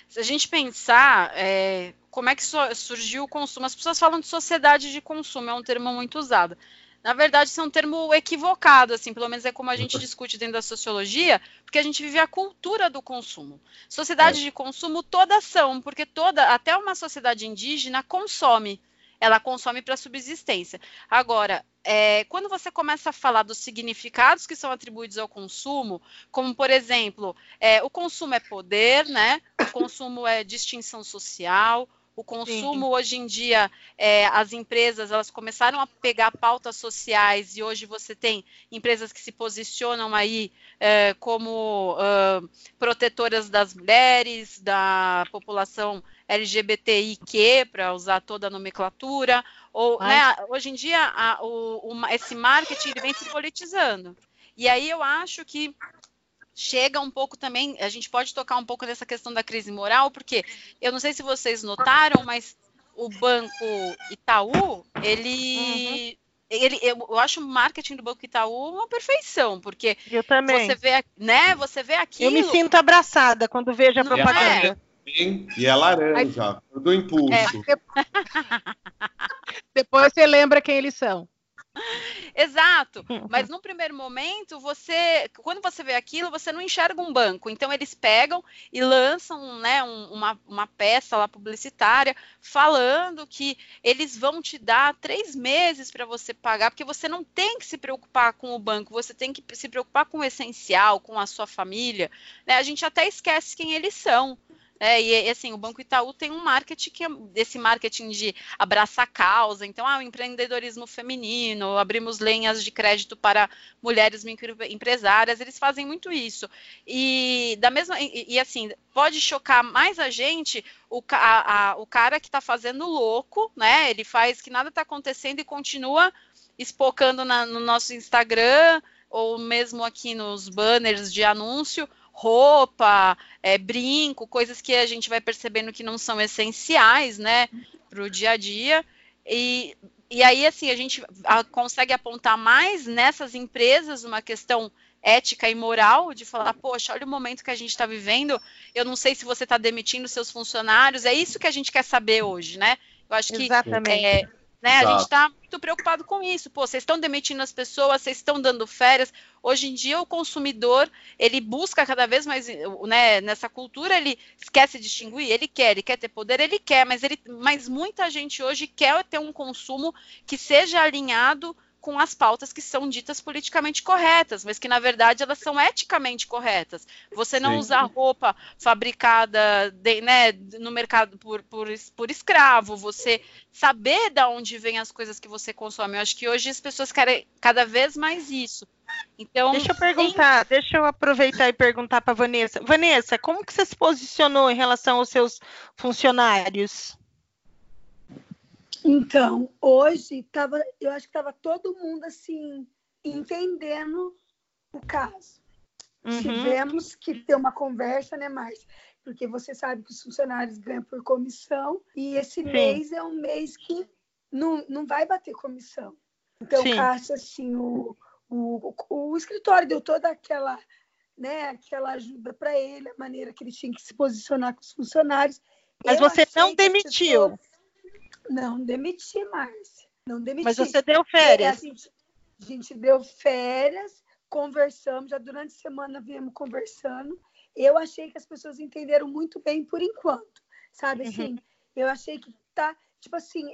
se a gente pensar é, como é que surgiu o consumo, as pessoas falam de sociedade de consumo, é um termo muito usado. Na verdade, isso é um termo equivocado, assim, pelo menos é como a gente discute dentro da sociologia, porque a gente vive a cultura do consumo. Sociedade é. de consumo todas são, porque toda, até uma sociedade indígena consome. Ela consome para subsistência. Agora, é, quando você começa a falar dos significados que são atribuídos ao consumo, como por exemplo, é, o consumo é poder, né? O consumo é distinção social, o consumo Sim. hoje em dia, é, as empresas elas começaram a pegar pautas sociais e hoje você tem empresas que se posicionam aí é, como uh, protetoras das mulheres, da população LGBTIQ, para usar toda a nomenclatura, ou né, hoje em dia a, o, o, esse marketing vem se politizando. E aí eu acho que chega um pouco também, a gente pode tocar um pouco nessa questão da crise moral, porque eu não sei se vocês notaram, mas o banco Itaú, ele. Uhum. Ele, eu, acho o marketing do Banco Itaú uma perfeição, porque eu também. você vê, né, você vê aquilo. Eu me sinto abraçada quando vejo a não propaganda. É? E é laranja, do impulso. É, depois você lembra quem eles são. Exato. Mas num primeiro momento, você, quando você vê aquilo, você não enxerga um banco. Então eles pegam e lançam, né, um, uma, uma peça lá publicitária falando que eles vão te dar três meses para você pagar, porque você não tem que se preocupar com o banco, você tem que se preocupar com o essencial, com a sua família. Né? A gente até esquece quem eles são. É, e assim, o Banco Itaú tem um marketing que é desse marketing de abraçar causa, então, ah, o empreendedorismo feminino, abrimos lenhas de crédito para mulheres microempresárias, eles fazem muito isso. E da mesma e, e assim, pode chocar mais a gente o, a, a, o cara que está fazendo louco, né? Ele faz que nada está acontecendo e continua espocando na, no nosso Instagram ou mesmo aqui nos banners de anúncio roupa, é, brinco, coisas que a gente vai percebendo que não são essenciais, né, para o dia a dia. E, e aí, assim, a gente consegue apontar mais nessas empresas uma questão ética e moral de falar, poxa, olha o momento que a gente está vivendo, eu não sei se você está demitindo seus funcionários, é isso que a gente quer saber hoje, né? Eu acho que Exatamente. É, né? A gente está muito preocupado com isso. Pô, vocês estão demitindo as pessoas, vocês estão dando férias. Hoje em dia, o consumidor ele busca cada vez mais, né, nessa cultura, ele esquece de distinguir, ele quer, ele quer ter poder, ele quer, mas, ele, mas muita gente hoje quer ter um consumo que seja alinhado com as pautas que são ditas politicamente corretas, mas que na verdade elas são eticamente corretas. Você não Sim. usar roupa fabricada de, né, no mercado por, por, por escravo, você saber de onde vêm as coisas que você consome. Eu acho que hoje as pessoas querem cada vez mais isso. Então, deixa eu perguntar, tem... deixa eu aproveitar e perguntar para Vanessa. Vanessa, como que você se posicionou em relação aos seus funcionários? Então, hoje tava, eu acho que estava todo mundo assim entendendo o caso. Uhum. Tivemos que ter uma conversa, né, Márcia? Porque você sabe que os funcionários ganham por comissão e esse Sim. mês é um mês que não, não vai bater comissão. Então, Sim. Caixa, assim, o, o, o, o escritório deu toda aquela, né, aquela ajuda para ele, a maneira que ele tinha que se posicionar com os funcionários. Mas eu você não demitiu. Pessoas... Não demiti, Márcia. Não demiti. Mas você deu férias. A gente, a gente deu férias, conversamos, já durante a semana viemos conversando. Eu achei que as pessoas entenderam muito bem por enquanto, sabe? Assim, uhum. eu achei que tá, tipo assim,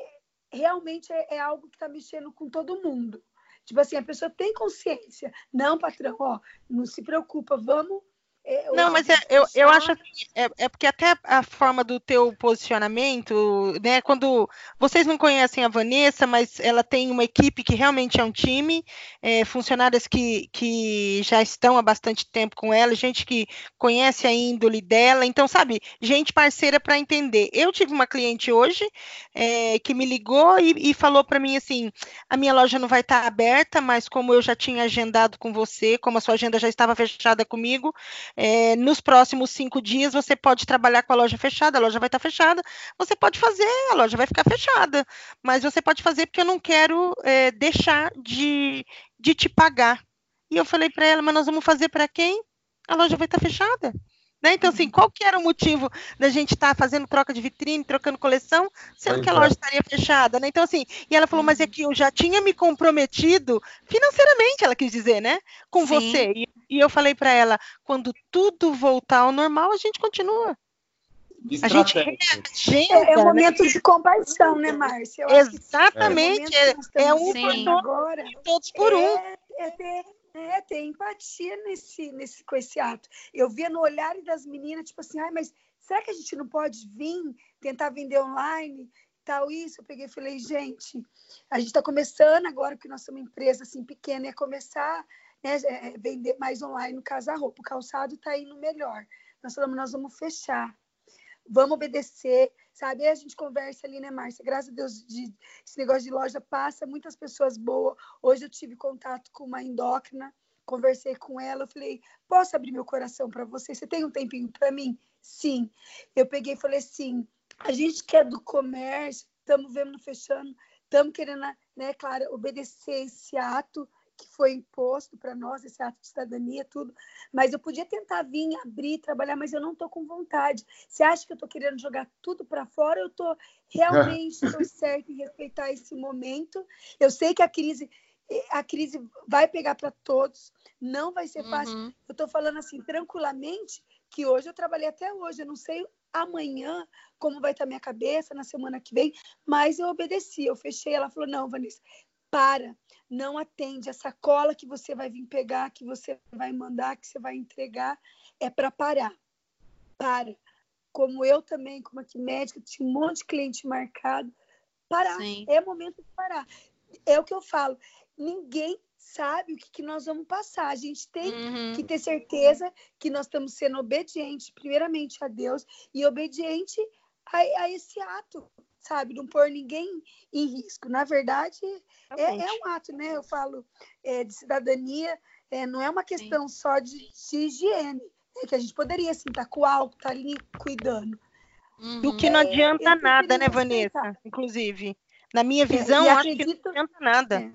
realmente é, é algo que está mexendo com todo mundo. Tipo assim, a pessoa tem consciência. Não, patrão, ó, não se preocupa, vamos é, não, mas é, eu, eu acho assim, é, é, porque até a forma do teu posicionamento, né? Quando vocês não conhecem a Vanessa, mas ela tem uma equipe que realmente é um time, é, funcionárias que, que já estão há bastante tempo com ela, gente que conhece a índole dela, então, sabe, gente parceira para entender. Eu tive uma cliente hoje é, que me ligou e, e falou para mim assim: a minha loja não vai estar tá aberta, mas como eu já tinha agendado com você, como a sua agenda já estava fechada comigo é, nos próximos cinco dias você pode trabalhar com a loja fechada, a loja vai estar fechada, você pode fazer, a loja vai ficar fechada, mas você pode fazer porque eu não quero é, deixar de, de te pagar. E eu falei para ela, mas nós vamos fazer para quem? A loja vai estar fechada. Né? Então, assim, qual que era o motivo da gente estar tá fazendo troca de vitrine, trocando coleção, sendo que a loja estaria fechada, né? Então, assim, e ela falou, mas é uhum. que eu já tinha me comprometido financeiramente, ela quis dizer, né? Com Sim. você. E, e eu falei para ela, quando tudo voltar ao normal, a gente continua. A gente reagenda, é, é um né? momento né? de compaixão, né, Márcia? Exatamente. É, é, é um por todos, agora, todos por um. É, é ter é, ter empatia nesse, nesse, com esse ato. Eu via no olhar das meninas, tipo assim, ai, mas será que a gente não pode vir tentar vender online? Tal, isso. Eu peguei e falei, gente, a gente está começando agora, porque nós somos uma empresa assim pequena, é começar né, é, é, vender mais online, no caso a roupa. O calçado está indo melhor. Nós falamos, nós vamos fechar vamos obedecer, sabe? Aí a gente conversa ali, né, Márcia? Graças a Deus, de, esse negócio de loja passa, muitas pessoas boas. Hoje eu tive contato com uma endócrina, conversei com ela, eu falei, posso abrir meu coração para você? Você tem um tempinho para mim? Sim. Eu peguei e falei assim, a gente que é do comércio, estamos vendo fechando, estamos querendo, né, claro, obedecer esse ato, que foi imposto para nós, esse ato de cidadania, tudo. Mas eu podia tentar vir, abrir, trabalhar, mas eu não estou com vontade. Você acha que eu estou querendo jogar tudo para fora? Eu estou realmente tô certa em respeitar esse momento. Eu sei que a crise a crise vai pegar para todos, não vai ser fácil. Uhum. Eu estou falando assim tranquilamente que hoje eu trabalhei até hoje, eu não sei amanhã como vai estar minha cabeça na semana que vem, mas eu obedeci, eu fechei. Ela falou: não, Vanessa, para, não atende. Essa cola que você vai vir pegar, que você vai mandar, que você vai entregar, é para parar. Para. Como eu também, como aqui médica, tinha um monte de cliente marcado. Parar. Sim. É momento de parar. É o que eu falo. Ninguém sabe o que, que nós vamos passar. A gente tem uhum. que ter certeza que nós estamos sendo obedientes, primeiramente a Deus, e obediente a, a esse ato sabe? Não pôr ninguém em risco. Na verdade, é, é, um ato, né? Eu falo é, de cidadania, é, não é uma questão Sim. só de, de, higiene, é que a gente poderia, assim, estar tá com álcool, estar tá ali cuidando. Uhum. O que não adianta nada, né, Vanessa? Inclusive. Na minha é, visão, eu acho acredito, que não adianta nada.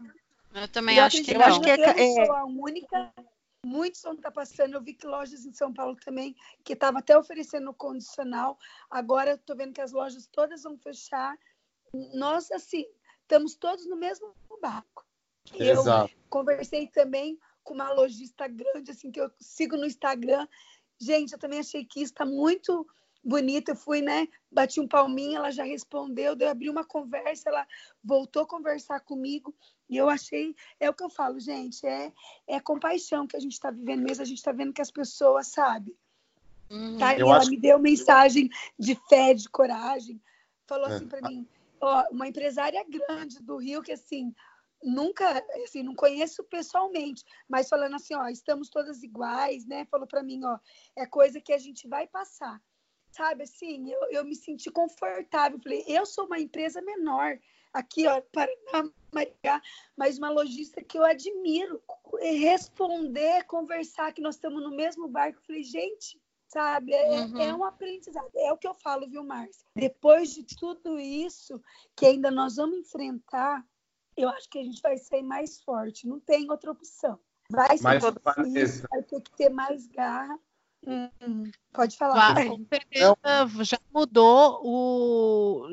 É. Eu também eu acho que não. Eu acho que é, é... a única muitos vão estar passando. Eu vi que lojas em São Paulo também, que estava até oferecendo condicional. Agora estou vendo que as lojas todas vão fechar. Nós, assim, estamos todos no mesmo barco. Exato. Eu conversei também com uma lojista grande, assim, que eu sigo no Instagram. Gente, eu também achei que isso está muito bonita, eu fui, né? Bati um palminho, ela já respondeu, eu abri uma conversa, ela voltou a conversar comigo e eu achei, é o que eu falo, gente, é, é compaixão que a gente está vivendo mesmo, a gente está vendo que as pessoas, sabe? Uhum. Tá? E ela acho... me deu mensagem de fé, de coragem, falou é. assim para mim, ó, uma empresária grande do Rio que assim nunca, assim, não conheço pessoalmente, mas falando assim, ó, estamos todas iguais, né? Falou para mim, ó, é coisa que a gente vai passar sabe assim, eu, eu me senti confortável. Falei, eu sou uma empresa menor aqui, ó, Paraná, Maringá, mas uma lojista que eu admiro. Responder, conversar, que nós estamos no mesmo barco. Falei, gente, sabe, é, é, uhum. é um aprendizado. É o que eu falo, viu, Márcia? Depois de tudo isso que ainda nós vamos enfrentar, eu acho que a gente vai sair mais forte. Não tem outra opção. Vai ser mais difícil, vai ter que ter mais garra Hum, pode falar. com certeza já mudou o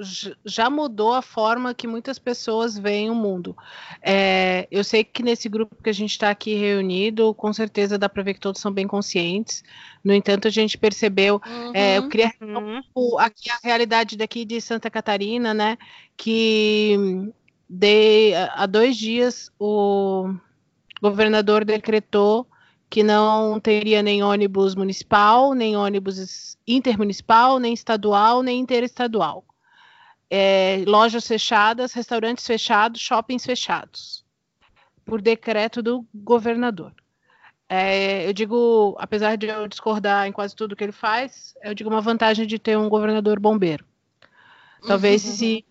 já mudou a forma que muitas pessoas veem o mundo. É, eu sei que nesse grupo que a gente está aqui reunido, com certeza dá para ver que todos são bem conscientes. No entanto, a gente percebeu, uhum, é, eu queria uhum. aqui a realidade daqui de Santa Catarina, né? Que de, há dois dias o governador decretou que não teria nem ônibus municipal, nem ônibus intermunicipal, nem estadual, nem interestadual. É, lojas fechadas, restaurantes fechados, shoppings fechados, por decreto do governador. É, eu digo, apesar de eu discordar em quase tudo que ele faz, eu digo uma vantagem de ter um governador bombeiro. Talvez uhum. se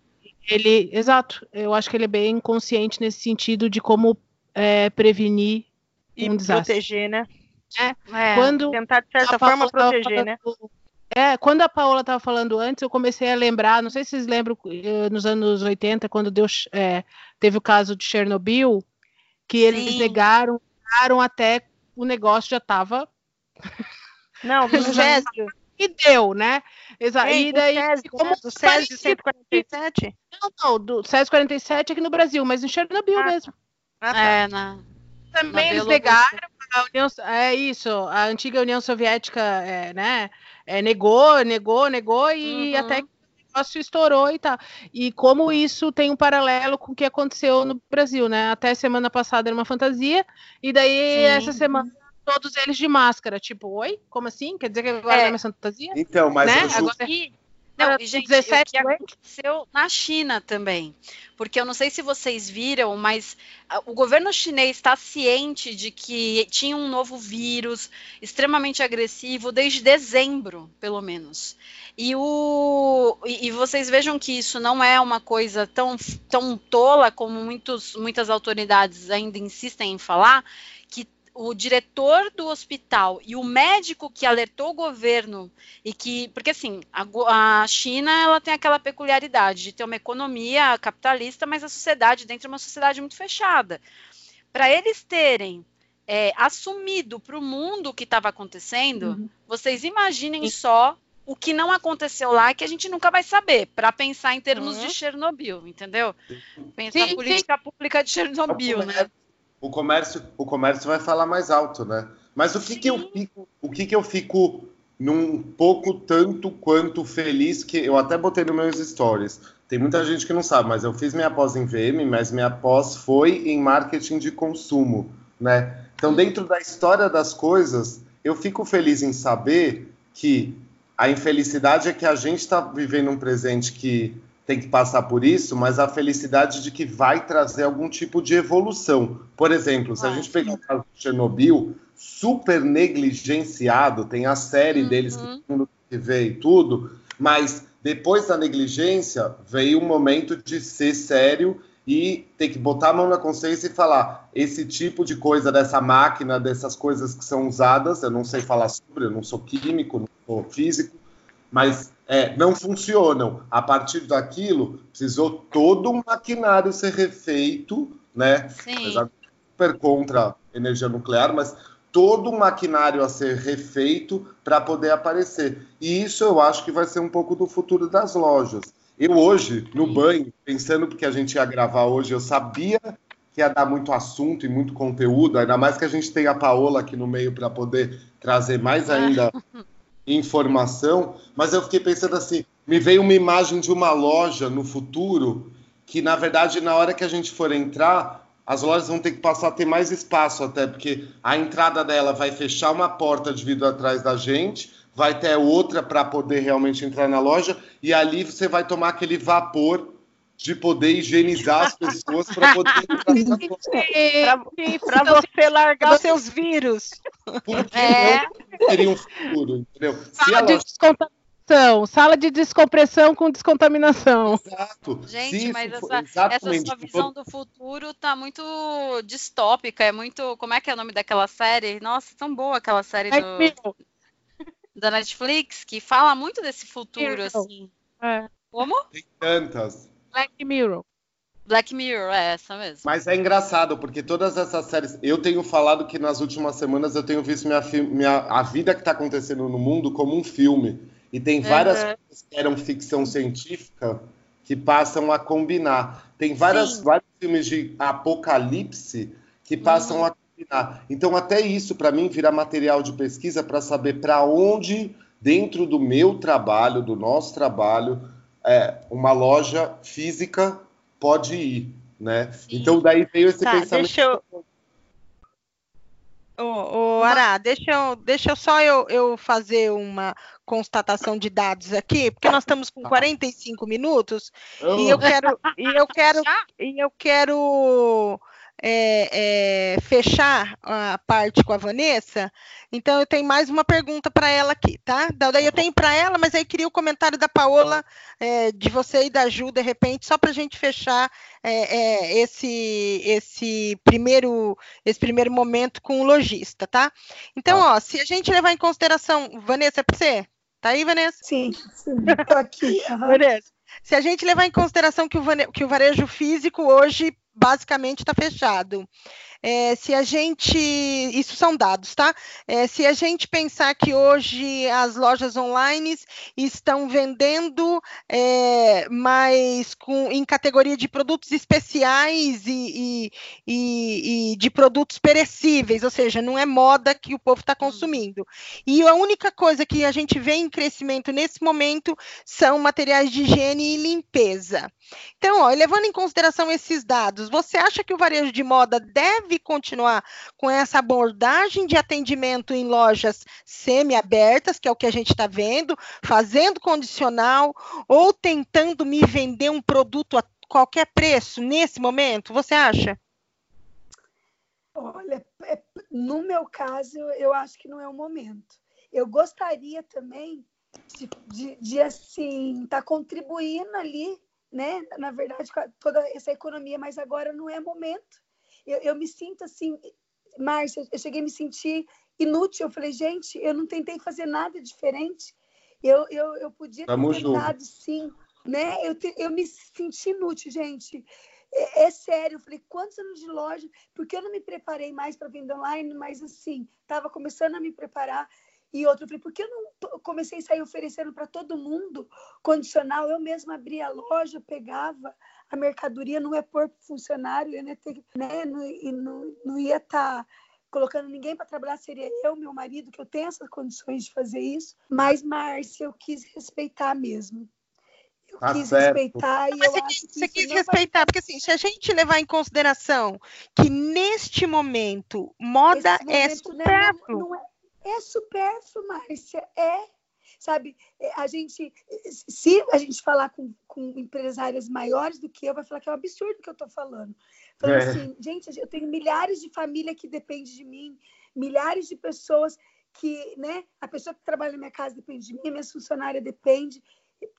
ele. Exato, eu acho que ele é bem consciente nesse sentido de como é, prevenir e um proteger, né? É, é, quando tentar de certa forma proteger, né? É, quando a Paola estava falando antes, eu comecei a lembrar, não sei se vocês lembram, eh, nos anos 80, quando deu, é, teve o caso de Chernobyl, que eles Sim. negaram, negaram até o negócio já estava. Não, do Césio. E deu, né? Exato. E daí, Césio, como do Césio 147? Não, não, do Césio 47 aqui no Brasil, mas em Chernobyl ah, mesmo. Ah, tá. É, na, também eles negaram a União, é isso, a antiga União Soviética, é, né, é, negou, negou, negou e uhum. até que o negócio estourou e tal. E como isso tem um paralelo com o que aconteceu no Brasil, né? Até semana passada era uma fantasia e daí Sim. essa semana todos eles de máscara, tipo, oi, como assim? Quer dizer que agora é, é uma fantasia? Então, mas né? agora... Não, e, gente, 17 o que aconteceu na China também. Porque eu não sei se vocês viram, mas o governo chinês está ciente de que tinha um novo vírus extremamente agressivo desde dezembro, pelo menos. E, o, e, e vocês vejam que isso não é uma coisa tão, tão tola como muitos, muitas autoridades ainda insistem em falar, o diretor do hospital e o médico que alertou o governo e que, porque assim, a, a, China ela tem aquela peculiaridade de ter uma economia capitalista, mas a sociedade dentro é uma sociedade muito fechada. Para eles terem é, assumido para o mundo o que estava acontecendo, uhum. vocês imaginem só o que não aconteceu lá que a gente nunca vai saber, para pensar em termos uhum. de Chernobyl, entendeu? Pensar sim, política sim. pública de Chernobyl, né? O comércio, o comércio vai falar mais alto, né? Mas o que, que eu fico, o que, que eu fico num pouco tanto quanto feliz que eu até botei nos meus stories. Tem muita gente que não sabe, mas eu fiz minha pós em VM, mas minha pós foi em marketing de consumo, né? Então, dentro da história das coisas, eu fico feliz em saber que a infelicidade é que a gente está vivendo um presente que tem que passar por isso, mas a felicidade de que vai trazer algum tipo de evolução. Por exemplo, se a gente pegar o caso de Chernobyl, super negligenciado, tem a série uhum. deles que vê e tudo, mas depois da negligência veio o momento de ser sério e ter que botar a mão na consciência e falar esse tipo de coisa dessa máquina, dessas coisas que são usadas, eu não sei falar sobre, eu não sou químico, não sou físico, mas é, não funcionam. A partir daquilo, precisou todo um maquinário ser refeito, né? Sim. Apesar de super contra energia nuclear, mas todo um maquinário a ser refeito para poder aparecer. E isso eu acho que vai ser um pouco do futuro das lojas. Eu hoje, no banho, pensando porque a gente ia gravar hoje, eu sabia que ia dar muito assunto e muito conteúdo, ainda mais que a gente tem a Paola aqui no meio para poder trazer mais ainda informação, mas eu fiquei pensando assim, me veio uma imagem de uma loja no futuro que, na verdade, na hora que a gente for entrar, as lojas vão ter que passar a ter mais espaço até, porque a entrada dela vai fechar uma porta de vidro atrás da gente, vai ter outra para poder realmente entrar na loja, e ali você vai tomar aquele vapor de poder higienizar as pessoas para poder Para você largar os seus vírus. Porque é. seria um futuro, entendeu? Sala de descontaminação, sala de descompressão com descontaminação. Exato. Gente, mas essa, essa sua visão do futuro tá muito distópica, é muito. Como é que é o nome daquela série? Nossa, tão boa aquela série do, da Netflix, que fala muito desse futuro, assim. É. Como? Tem tantas. Black Mirror. Black Mirror, é essa mesmo. Mas é engraçado, porque todas essas séries. Eu tenho falado que nas últimas semanas eu tenho visto minha, minha, a vida que está acontecendo no mundo como um filme. E tem várias uhum. coisas que eram ficção científica que passam a combinar. Tem várias, vários filmes de apocalipse que passam uhum. a combinar. Então, até isso, para mim, vira material de pesquisa para saber para onde, dentro do meu trabalho, do nosso trabalho, é, uma loja física pode ir, né? Sim. Então daí veio esse tá, pensamento. Deixa eu... Ô, ô, Ará, deixa eu, deixa eu só eu, eu fazer uma constatação de dados aqui, porque nós estamos com 45 tá. minutos oh. e eu quero e eu quero e eu quero é, é, fechar a parte com a Vanessa, então eu tenho mais uma pergunta para ela aqui, tá? Daí eu tenho para ela, mas aí queria o comentário da Paola, é, de você e da Ju, de repente, só para a gente fechar é, é, esse, esse, primeiro, esse primeiro momento com o lojista, tá? Então, ó, se a gente levar em consideração, Vanessa, é para você? Tá aí, Vanessa? Sim, estou aqui. Uhum. Vanessa, se a gente levar em consideração que o, que o varejo físico hoje basicamente está fechado. É, se a gente, isso são dados, tá? É, se a gente pensar que hoje as lojas online estão vendendo é, mais com, em categoria de produtos especiais e, e, e, e, de produtos perecíveis, ou seja, não é moda que o povo está hum. consumindo. E a única coisa que a gente vê em crescimento nesse momento são materiais de higiene e limpeza. Então, ó, levando em consideração esses dados, você acha que o varejo de moda deve continuar com essa abordagem de atendimento em lojas semi-abertas, que é o que a gente está vendo, fazendo condicional ou tentando me vender um produto a qualquer preço nesse momento? Você acha? Olha, é, no meu caso, eu acho que não é o momento. Eu gostaria também de, de, de assim, estar tá contribuindo ali né? Na verdade, toda essa economia, mas agora não é momento. Eu, eu me sinto assim, Márcia, eu cheguei a me sentir inútil. Eu falei, gente, eu não tentei fazer nada diferente. Eu, eu, eu podia ter Tamo tentado, junto. sim, né? Eu, te, eu me senti inútil, gente. É, é, sério, eu falei, quantos anos de loja? Porque eu não me preparei mais para vender online, mas assim, estava começando a me preparar. E outro, eu falei, por que eu não comecei a sair oferecendo para todo mundo condicional? Eu mesma abria a loja, pegava a mercadoria, não é por funcionário, eu não ia, ter, né, não, não, não ia estar tá colocando ninguém para trabalhar, seria eu, meu marido, que eu tenho essas condições de fazer isso. Mas, Márcia, eu quis respeitar mesmo. Eu tá quis certo. respeitar e Mas eu você, acho que você quis respeitar, vai... porque assim, se a gente levar em consideração que neste momento moda é momento, é supérfluo. Não, não é é supérfluo, Márcia, é. Sabe, é, a gente, se a gente falar com, com empresárias maiores do que eu, vai falar que é um absurdo o que eu estou falando. Falando é. assim, gente, eu tenho milhares de famílias que dependem de mim, milhares de pessoas que, né, a pessoa que trabalha na minha casa depende de mim, minha funcionária depende.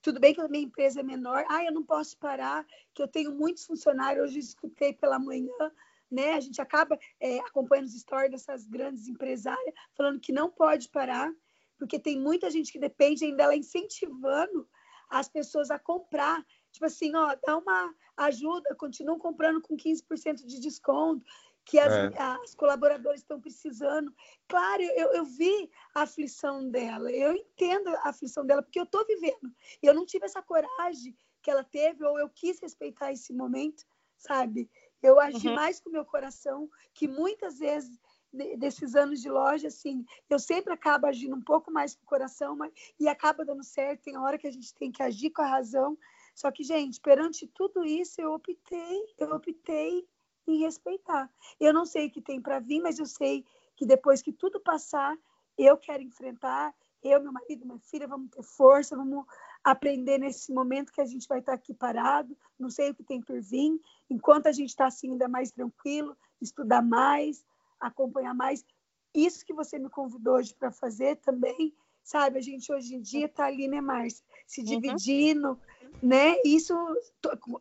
Tudo bem que a minha empresa é menor, ah, eu não posso parar, que eu tenho muitos funcionários, hoje escutei pela manhã, né? A gente acaba é, acompanhando as histórias dessas grandes empresárias falando que não pode parar, porque tem muita gente que depende ainda ela incentivando as pessoas a comprar. Tipo assim, ó, dá uma ajuda, continuam comprando com 15% de desconto, que as, é. as colaboradoras estão precisando. Claro, eu, eu vi a aflição dela, eu entendo a aflição dela, porque eu estou vivendo. E eu não tive essa coragem que ela teve, ou eu quis respeitar esse momento, sabe? Eu agi uhum. mais com o meu coração, que muitas vezes desses anos de loja, assim, eu sempre acabo agindo um pouco mais com o coração, mas, e acaba dando certo. Tem hora que a gente tem que agir com a razão. Só que, gente, perante tudo isso, eu optei, eu optei em respeitar. Eu não sei o que tem para vir, mas eu sei que depois que tudo passar, eu quero enfrentar. Eu, meu marido, minha filha, vamos ter força, vamos aprender nesse momento que a gente vai estar aqui parado. Não sei o que tem por vir. Enquanto a gente está assim ainda mais tranquilo, estudar mais, acompanhar mais. Isso que você me convidou hoje para fazer também, sabe? A gente hoje em dia está ali, né, Márcia? Se uhum. dividindo, uhum. né? Isso,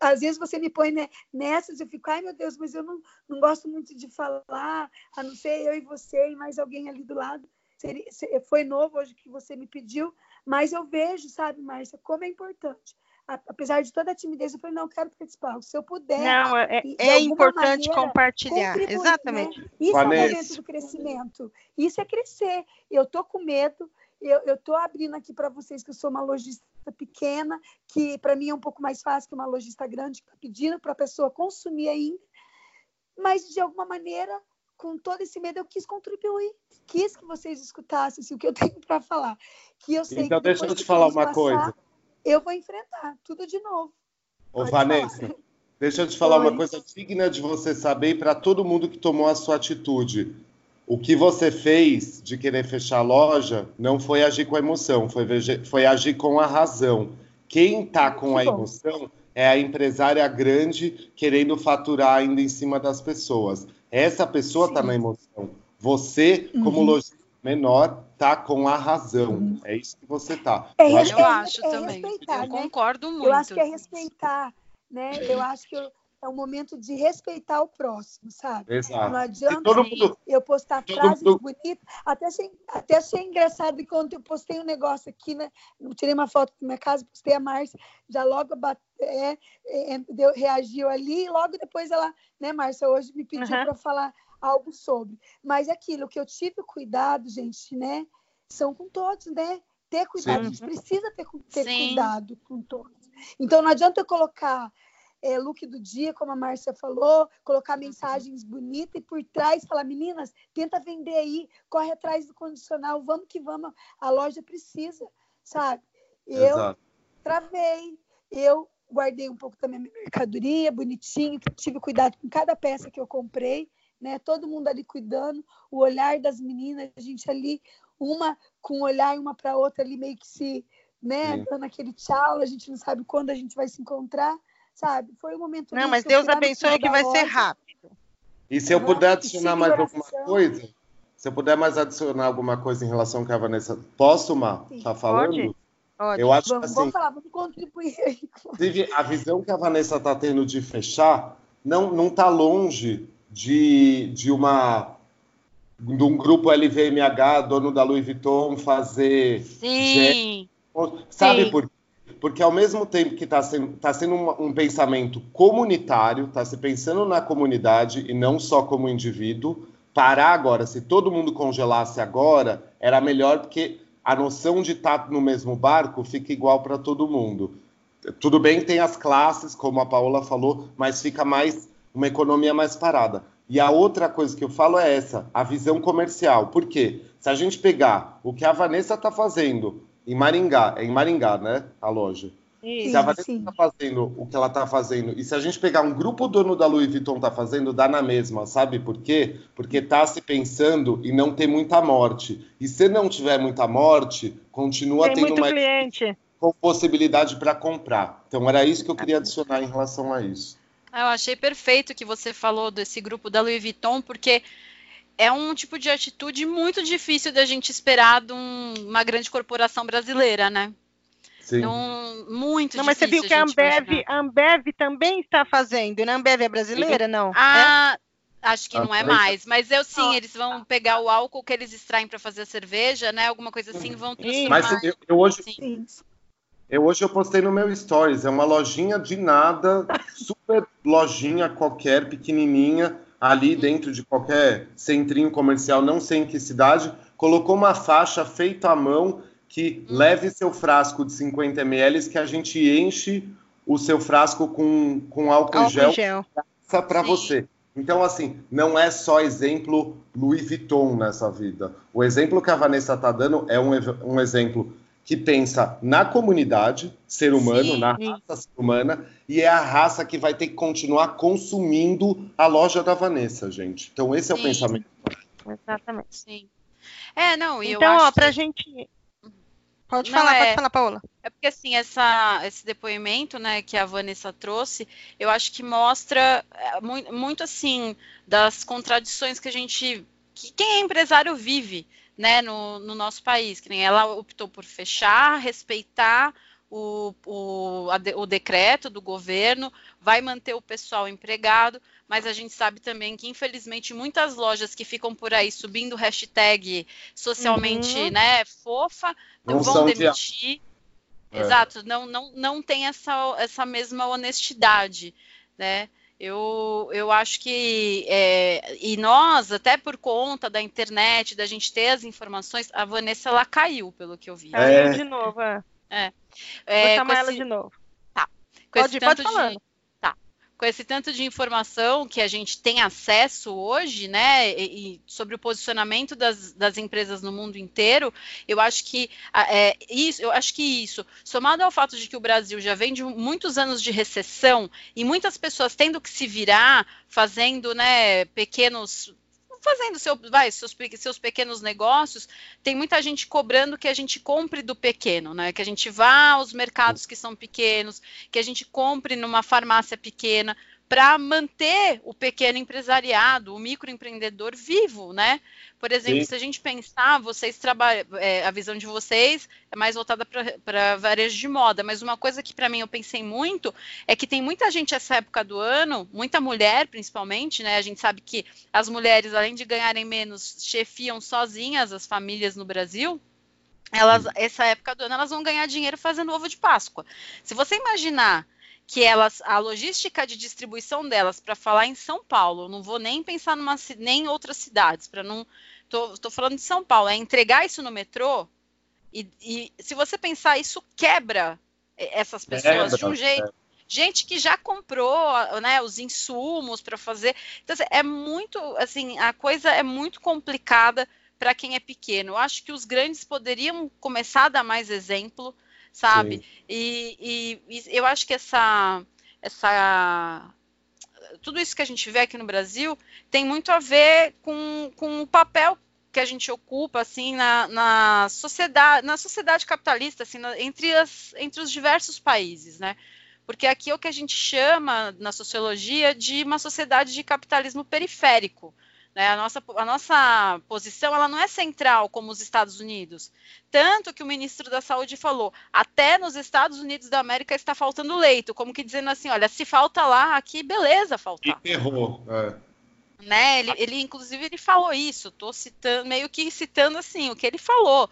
às vezes você me põe né, nessas, eu fico, ai meu Deus, mas eu não, não gosto muito de falar, a não ser eu e você e mais alguém ali do lado. Seria, foi novo hoje que você me pediu, mas eu vejo, sabe, Márcia, como é importante apesar de toda a timidez, eu falei, não, eu quero participar. Se eu puder. Não, é, é importante maneira, compartilhar. Né? Exatamente. Né? Isso Vanessa. é o momento do crescimento. Isso é crescer. Eu tô com medo, eu estou abrindo aqui para vocês que eu sou uma lojista pequena, que para mim é um pouco mais fácil que uma lojista grande, que está pedindo para a pessoa consumir ainda. Mas, de alguma maneira, com todo esse medo, eu quis contribuir. Quis que vocês escutassem assim, o que eu tenho para falar. Que eu sei então, deixa eu te falar uma passar, coisa eu vou enfrentar tudo de novo. Ô, Pode Vanessa, falar. deixa eu te falar Oi. uma coisa digna de você saber para todo mundo que tomou a sua atitude. O que você fez de querer fechar a loja não foi agir com a emoção, foi, foi agir com a razão. Quem está com a emoção é a empresária grande querendo faturar ainda em cima das pessoas. Essa pessoa está na emoção. Você, como uhum. lojista menor, tá com a razão. Uhum. É isso que você tá. É, eu acho, eu acho é também. Eu né? concordo muito. Eu acho que é respeitar, né? Eu acho que é um momento de respeitar o próximo, sabe? Exato. Não adianta mundo, eu postar frases mundo... bonitas. Até achei, até achei engraçado quando eu postei um negócio aqui, né? Eu tirei uma foto da minha casa, postei a Márcia, já logo bate, é, é, deu, reagiu ali, e logo depois ela, né, Márcia, hoje me pediu uhum. para falar algo sobre. Mas aquilo que eu tive cuidado, gente, né? São com todos, né? Ter cuidado, Sim. a gente precisa ter, ter cuidado com todos. Então não adianta eu colocar é, look do dia, como a Márcia falou, colocar mensagens bonitas e por trás falar, meninas, tenta vender aí, corre atrás do condicional, vamos que vamos, a loja precisa, sabe? Eu Exato. travei, eu guardei um pouco também a minha mercadoria, bonitinho, tive cuidado com cada peça que eu comprei, né? Todo mundo ali cuidando, o olhar das meninas, a gente ali, uma com um olhar uma para outra ali meio que se, né, Sim. dando aquele tchau, a gente não sabe quando a gente vai se encontrar, sabe? Foi um momento Não, mas Deus abençoe que vai ser rápido. E se eu puder adicionar mais alguma coisa, se eu puder mais adicionar alguma coisa em relação ao que a Vanessa, posso, Má, tá falando? Pode. Pode. Eu acho vamos, assim, vamos falar, vamos contribuir aí. Inclusive, a visão que a Vanessa está tendo de fechar não não está longe de, de uma de um grupo LVMH, dono da Louis Vuitton, fazer. Sim. Sabe Sim. por quê? Porque ao mesmo tempo que está sendo, tá sendo um, um, pensamento comunitário, está se pensando na comunidade e não só como indivíduo, parar agora, se todo mundo congelasse agora, era melhor porque a noção de estar tá no mesmo barco fica igual para todo mundo. Tudo bem, tem as classes, como a Paola falou, mas fica mais uma economia mais parada. E a outra coisa que eu falo é essa, a visão comercial. Por quê? Se a gente pegar o que a Vanessa está fazendo em Maringá, é em Maringá, né? A loja. Sim, se a Vanessa está fazendo o que ela está fazendo, e se a gente pegar um grupo dono da Louis Vuitton está fazendo, dá na mesma, sabe por quê? Porque está se pensando em não ter muita morte. E se não tiver muita morte, continua Tem tendo muito cliente. com possibilidade para comprar. Então era isso que eu queria adicionar em relação a isso. Eu achei perfeito que você falou desse grupo da Louis Vuitton, porque é um tipo de atitude muito difícil da gente esperar de um, uma grande corporação brasileira, né? Sim. Então, muito não, difícil. Mas você viu que a Ambev, a Ambev também está fazendo, né? A Ambev é brasileira, não? Ah, é? acho que não é mais. Mas eu sim, eles vão pegar o álcool que eles extraem para fazer a cerveja, né? Alguma coisa assim, vão transformar. Mas eu, eu hoje, sim. Eu hoje eu postei no meu stories, é uma lojinha de nada, super lojinha qualquer, pequenininha, ali dentro de qualquer centrinho comercial, não sei em que cidade, colocou uma faixa feita à mão que leve seu frasco de 50 ml que a gente enche o seu frasco com, com álcool, álcool gel, gel. para você. Então, assim, não é só exemplo Louis Vuitton nessa vida. O exemplo que a Vanessa está dando é um, um exemplo que pensa na comunidade ser humano, Sim. na raça ser humana, e é a raça que vai ter que continuar consumindo a loja da Vanessa, gente. Então, esse Sim. é o pensamento. Exatamente. Sim. É, não, e então, eu ó, pra que... gente Pode Não, falar, é, pode falar, Paola. É porque assim, essa, esse depoimento, né, que a Vanessa trouxe, eu acho que mostra é, muito, muito assim das contradições que a gente, que quem é empresário vive, né, no, no nosso país. Que nem ela optou por fechar, respeitar o, o, a, o decreto do governo, vai manter o pessoal empregado, mas a gente sabe também que, infelizmente, muitas lojas que ficam por aí subindo hashtag socialmente uhum. né, fofa não vão demitir. É. Exato, não, não, não tem essa, essa mesma honestidade, né? Eu, eu acho que, é, e nós, até por conta da internet, da gente ter as informações, a Vanessa, ela caiu, pelo que eu vi. Caiu é. de novo, é. É. é Vou chamar ela de novo. Tá. Com pode, pode falar. De. Com esse tanto de informação que a gente tem acesso hoje, né, e, sobre o posicionamento das, das, empresas no mundo inteiro, eu acho que é, isso, eu acho que isso, somado ao fato de que o Brasil já vem de muitos anos de recessão e muitas pessoas tendo que se virar, fazendo, né, pequenos fazendo seu, vai, seus, seus pequenos negócios, tem muita gente cobrando que a gente compre do pequeno, né? Que a gente vá aos mercados que são pequenos, que a gente compre numa farmácia pequena, para manter o pequeno empresariado, o microempreendedor vivo, né? Por exemplo, Sim. se a gente pensar, vocês trabalham, é, a visão de vocês é mais voltada para varejo de moda, mas uma coisa que para mim eu pensei muito é que tem muita gente essa época do ano, muita mulher principalmente, né? A gente sabe que as mulheres, além de ganharem menos, chefiam sozinhas as famílias no Brasil. Elas, essa época do ano, elas vão ganhar dinheiro fazendo ovo de Páscoa. Se você imaginar que elas, a logística de distribuição delas, para falar em São Paulo, não vou nem pensar numa, nem em outras cidades, para não. Tô, falando de São Paulo, é entregar isso no metrô, e, e se você pensar, isso quebra essas pessoas de um jeito. Gente que já comprou né, os insumos para fazer. Então, assim, é muito, assim, a coisa é muito complicada para quem é pequeno. Eu acho que os grandes poderiam começar a dar mais exemplo sabe? E, e, e, eu acho que essa, essa tudo isso que a gente vê aqui no Brasil tem muito a ver com, com o papel que a gente ocupa assim na, na sociedade na sociedade capitalista assim na, entre as entre os diversos países né? Porque aqui é o que a gente chama na sociologia de uma sociedade de capitalismo periférico né? A, nossa, a nossa posição ela não é central como os Estados Unidos. Tanto que o ministro da Saúde falou, até nos Estados Unidos da América está faltando leito, como que dizendo assim, olha, se falta lá, aqui, beleza faltar. Errou. É. Né? Ele, ele, inclusive, ele falou isso, estou citando, meio que citando assim, o que ele falou.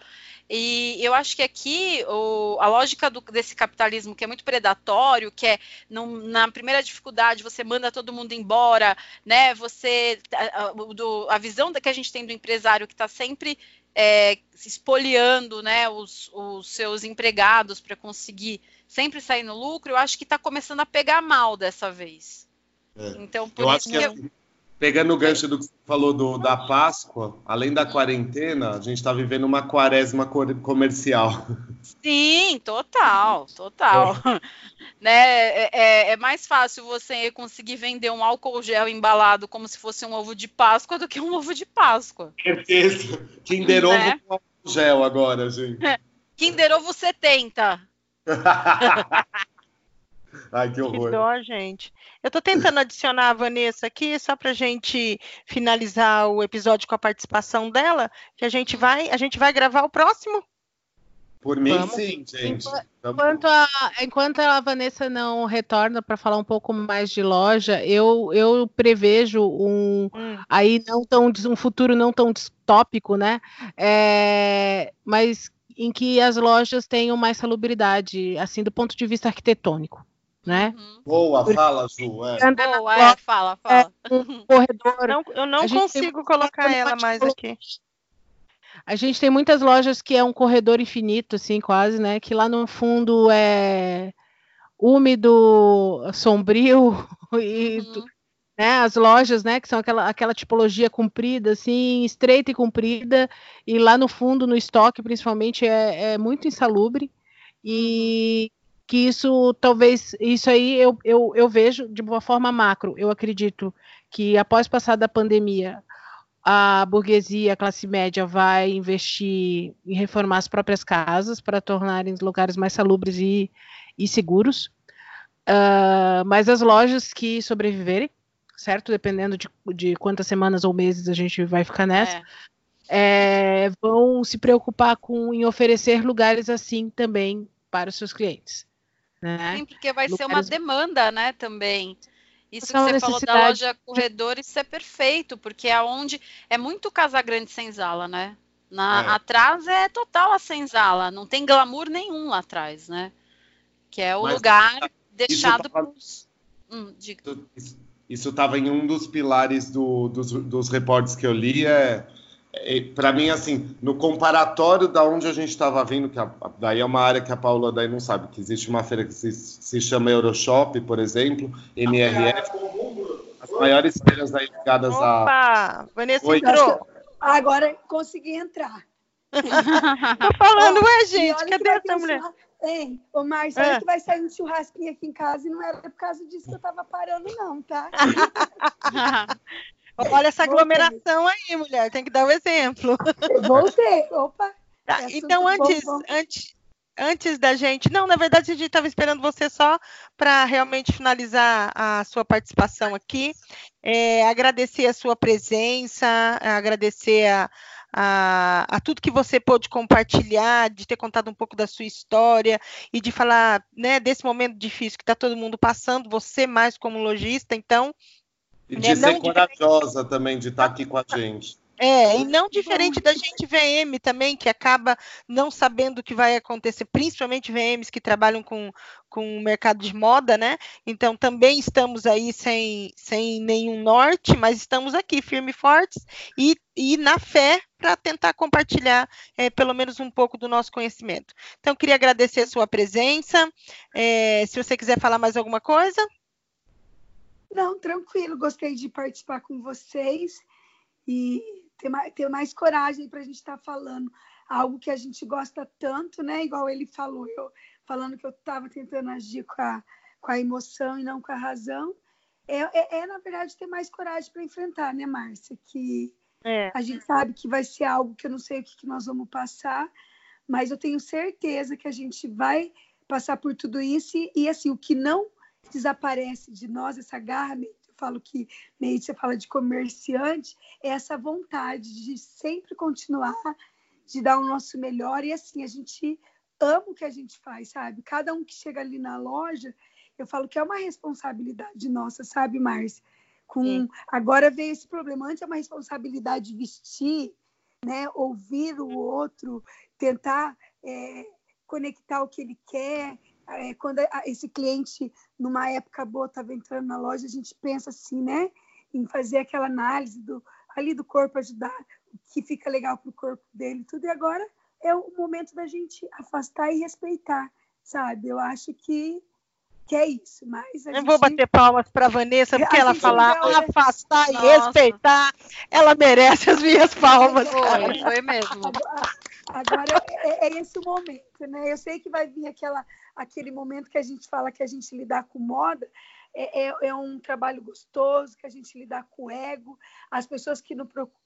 E eu acho que aqui o, a lógica do, desse capitalismo que é muito predatório, que é na primeira dificuldade você manda todo mundo embora, né? Você a, a, do, a visão que a gente tem do empresário que está sempre é, espoliando, né, os, os seus empregados para conseguir sempre sair no lucro, eu acho que está começando a pegar mal dessa vez. É. Então, por eu isso que, que eu... Pegando o gancho do que você falou do, da Páscoa, além da quarentena, a gente está vivendo uma quaresma comercial. Sim, total, total. É. né, é, é, é, mais fácil você conseguir vender um álcool gel embalado como se fosse um ovo de Páscoa do que um ovo de Páscoa. Certeza. Kinder Ovo né? com álcool gel agora, gente. Kinder Ovo 70. Ai, que horror. Que dó, gente. Eu tô tentando adicionar a Vanessa aqui, só pra gente finalizar o episódio com a participação dela, que a gente vai, a gente vai gravar o próximo. Por mim, Vamos. sim, gente. Enquanto a, enquanto a Vanessa não retorna para falar um pouco mais de loja, eu, eu prevejo um hum. aí não tão um futuro não tão distópico, né? É, mas em que as lojas tenham mais salubridade, assim, do ponto de vista arquitetônico né? Uhum. Boa, fala, Ju. É. Boa, é, fala, fala. É um corredor. Não, eu não consigo colocar ela mais aqui. A gente tem muitas lojas que é um corredor infinito, assim, quase, né? Que lá no fundo é úmido, sombrio e, uhum. né, as lojas, né, que são aquela, aquela tipologia comprida, assim, estreita e comprida, e lá no fundo, no estoque, principalmente, é, é muito insalubre, e que isso, talvez, isso aí eu, eu, eu vejo de uma forma macro, eu acredito que após passar da pandemia, a burguesia, a classe média vai investir em reformar as próprias casas para tornarem os lugares mais salubres e, e seguros, uh, mas as lojas que sobreviverem, certo? Dependendo de, de quantas semanas ou meses a gente vai ficar nessa. É. É, vão se preocupar com em oferecer lugares assim também para os seus clientes. Né? Sim, porque vai lugares... ser uma demanda, né, também. Isso que você falou da loja corredor, isso é perfeito, porque é onde é muito Casa Grande senzala, né? Na, é. Atrás é total a senzala, não tem glamour nenhum lá atrás, né? Que é o Mas, lugar deixado para os. Hum, isso estava em um dos pilares do, dos, dos reportes que eu li. É para mim, assim, no comparatório da onde a gente estava vindo, que a, daí é uma área que a Paula daí não sabe, que existe uma feira que se, se chama Euroshop, por exemplo, MRF, as maiores feiras aí ligadas Opa, a. Vanessa Oi. entrou. Agora consegui entrar. Tô falando, ué, gente, cadê essa mulher? Hein, ô Márcio, é. que vai sair um churrasquinho aqui em casa e não era por causa disso que eu tava parando, não, tá? Olha essa aglomeração aí, mulher, tem que dar o um exemplo. Voltei, opa. Tá, então, antes, bom, bom. antes, antes da gente. Não, na verdade, a gente estava esperando você só para realmente finalizar a sua participação aqui. É, agradecer a sua presença, agradecer a, a, a, tudo que você pôde compartilhar, de ter contado um pouco da sua história e de falar né, desse momento difícil que está todo mundo passando, você mais como lojista, então. E de né, ser corajosa de... também de estar tá aqui com a gente. É, e não diferente da gente VM também, que acaba não sabendo o que vai acontecer, principalmente VMs que trabalham com, com o mercado de moda, né? Então também estamos aí sem, sem nenhum norte, mas estamos aqui firme e fortes e, e na fé para tentar compartilhar é, pelo menos um pouco do nosso conhecimento. Então, queria agradecer a sua presença. É, se você quiser falar mais alguma coisa. Não, tranquilo, gostei de participar com vocês e ter mais, ter mais coragem para a gente estar tá falando algo que a gente gosta tanto, né? Igual ele falou, eu falando que eu estava tentando agir com a, com a emoção e não com a razão. É, é, é na verdade, ter mais coragem para enfrentar, né, Márcia? Que é. a gente sabe que vai ser algo que eu não sei o que, que nós vamos passar, mas eu tenho certeza que a gente vai passar por tudo isso e, e assim, o que não desaparece de nós, essa garra falo que você fala de comerciante, é essa vontade de sempre continuar, de dar o nosso melhor e assim, a gente ama o que a gente faz, sabe? Cada um que chega ali na loja, eu falo que é uma responsabilidade nossa, sabe, Márcia? Com agora veio esse problema, antes é uma responsabilidade vestir, né, ouvir o outro, tentar é, conectar o que ele quer, é, quando esse cliente, numa época boa, estava entrando na loja, a gente pensa assim, né? Em fazer aquela análise do, ali do corpo, ajudar o que fica legal para o corpo dele, tudo. E agora é o momento da gente afastar e respeitar, sabe? Eu acho que que é isso, mas Eu gente... vou bater palmas para Vanessa porque ela falar afastar Nossa. e respeitar, ela merece as minhas palmas. Foi, foi mesmo. Agora, agora é, é, esse o momento, né? Eu sei que vai vir aquela aquele momento que a gente fala que a gente lidar com moda, é, é, é, um trabalho gostoso, que a gente lidar com o ego. As pessoas que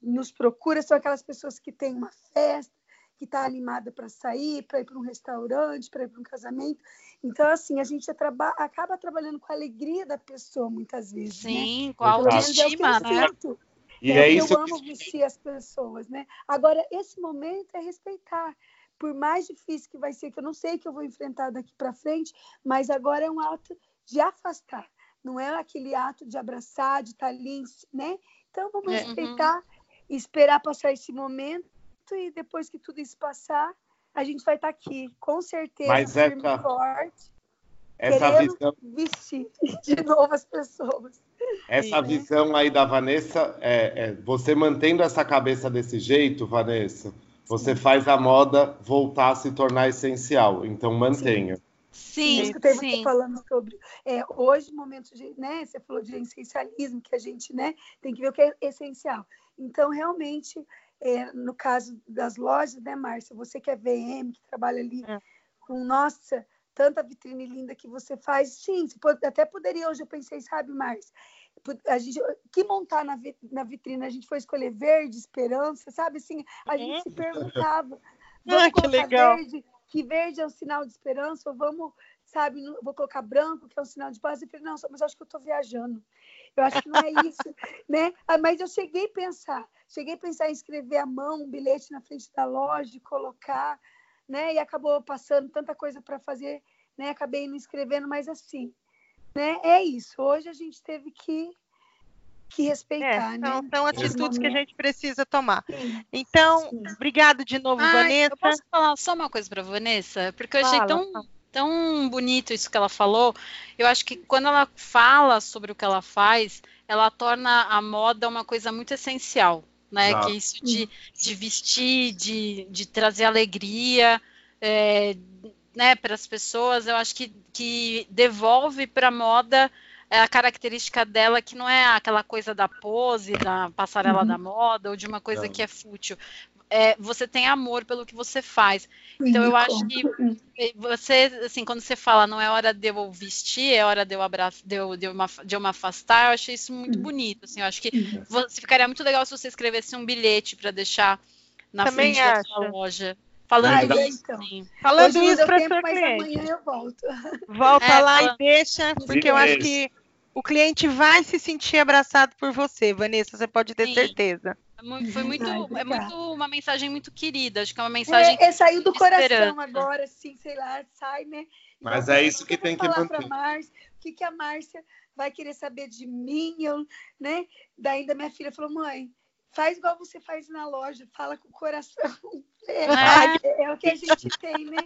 nos procuram são aquelas pessoas que têm uma festa, que está animada para sair, para ir para um restaurante, para ir para um casamento. Então, assim, a gente traba acaba trabalhando com a alegria da pessoa, muitas vezes. Né? Sim, né? com a autoestima, é né? E é, é isso eu amo vestir as pessoas, né? Agora, esse momento é respeitar por mais difícil que vai ser, que eu não sei que eu vou enfrentar daqui para frente, mas agora é um ato de afastar, não é aquele ato de abraçar, de estar tá ali, né? Então vamos é, respeitar, uhum. esperar passar esse momento e depois que tudo isso passar, a gente vai estar tá aqui, com certeza, mas é firme essa, forte, essa visão vestir de novo as pessoas. Essa é. visão aí da Vanessa, é, é, você mantendo essa cabeça desse jeito, Vanessa, você faz a moda voltar a se tornar essencial. Então mantenha. Sim, eu escutei sim. você falando sobre é, hoje, momento de, né? Você falou de essencialismo, que a gente, né, tem que ver o que é essencial. Então, realmente, é, no caso das lojas, né, Márcia? Você que é VM, que trabalha ali é. com, nossa, tanta vitrine linda que você faz. Sim, até poderia, hoje eu pensei, sabe, Márcia? A gente, que montar na, na vitrine? A gente foi escolher verde, esperança, sabe? Assim, a gente uhum. se perguntava. Vamos ah, que legal. Verde, que verde é um sinal de esperança, ou vamos, sabe, vou colocar branco, que é um sinal de paz. Eu falei, não, mas acho que eu estou viajando. Eu acho que não é isso, né? Ah, mas eu cheguei a pensar, cheguei a pensar em escrever à mão um bilhete na frente da loja, e colocar, né? E acabou passando tanta coisa para fazer, né? Acabei não escrevendo, mas assim, né? É isso. Hoje a gente teve que que respeitar, é, né? São, são atitudes que a gente precisa tomar. Sim. Então, Sim. obrigado de novo, Ai, Vanessa. Eu posso falar só uma coisa para Vanessa, porque eu achei tão tão bonito isso que ela falou. Eu acho que quando ela fala sobre o que ela faz, ela torna a moda uma coisa muito essencial, né? Que é isso de, de vestir, de, de trazer alegria, é, né, para as pessoas. Eu acho que, que devolve para a moda é a característica dela que não é aquela coisa da pose, da passarela uhum. da moda ou de uma coisa não. que é fútil. É, você tem amor pelo que você faz. Então eu acho que você, assim, quando você fala não é hora de eu vestir, é hora de eu abraçar, de eu, de eu, de eu me afastar, eu achei isso muito bonito. Assim, eu acho que você, ficaria muito legal se você escrevesse um bilhete para deixar na Também frente acho. da sua loja. Falando Ai, isso. Então. Falando Hoje isso para sua cliente. Amanhã eu volto. Volta é, lá e deixa, porque eu acho que o cliente vai se sentir abraçado por você, Vanessa, você pode ter Sim. certeza. É foi muito, Ai, é muito uma mensagem muito querida. Acho que é uma mensagem. É, é saiu do coração agora, assim, sei lá, sai, né? Mas então, é isso que tem que manter. Márcia, o que, que a Márcia vai querer saber de mim, eu, né? Daí da minha filha falou, mãe, faz igual você faz na loja, fala com o coração. É, é, é o que a gente tem, né?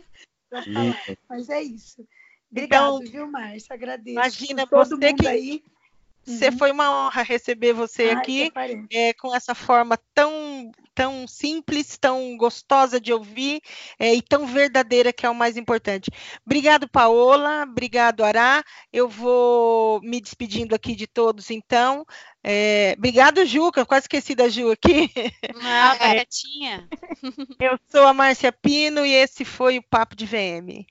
Mas é isso. Obrigado, então, viu, Márcia? Agradeço. Imagina, você que aí. Você uhum. foi uma honra receber você Ai, aqui é, com essa forma tão, tão simples, tão gostosa de ouvir é, e tão verdadeira que é o mais importante. Obrigado, Paola. Obrigado, Ará. Eu vou me despedindo aqui de todos, então. É, obrigado, Juca. Quase esqueci da Ju aqui. Ah, é. Eu sou a Márcia Pino e esse foi o Papo de VM.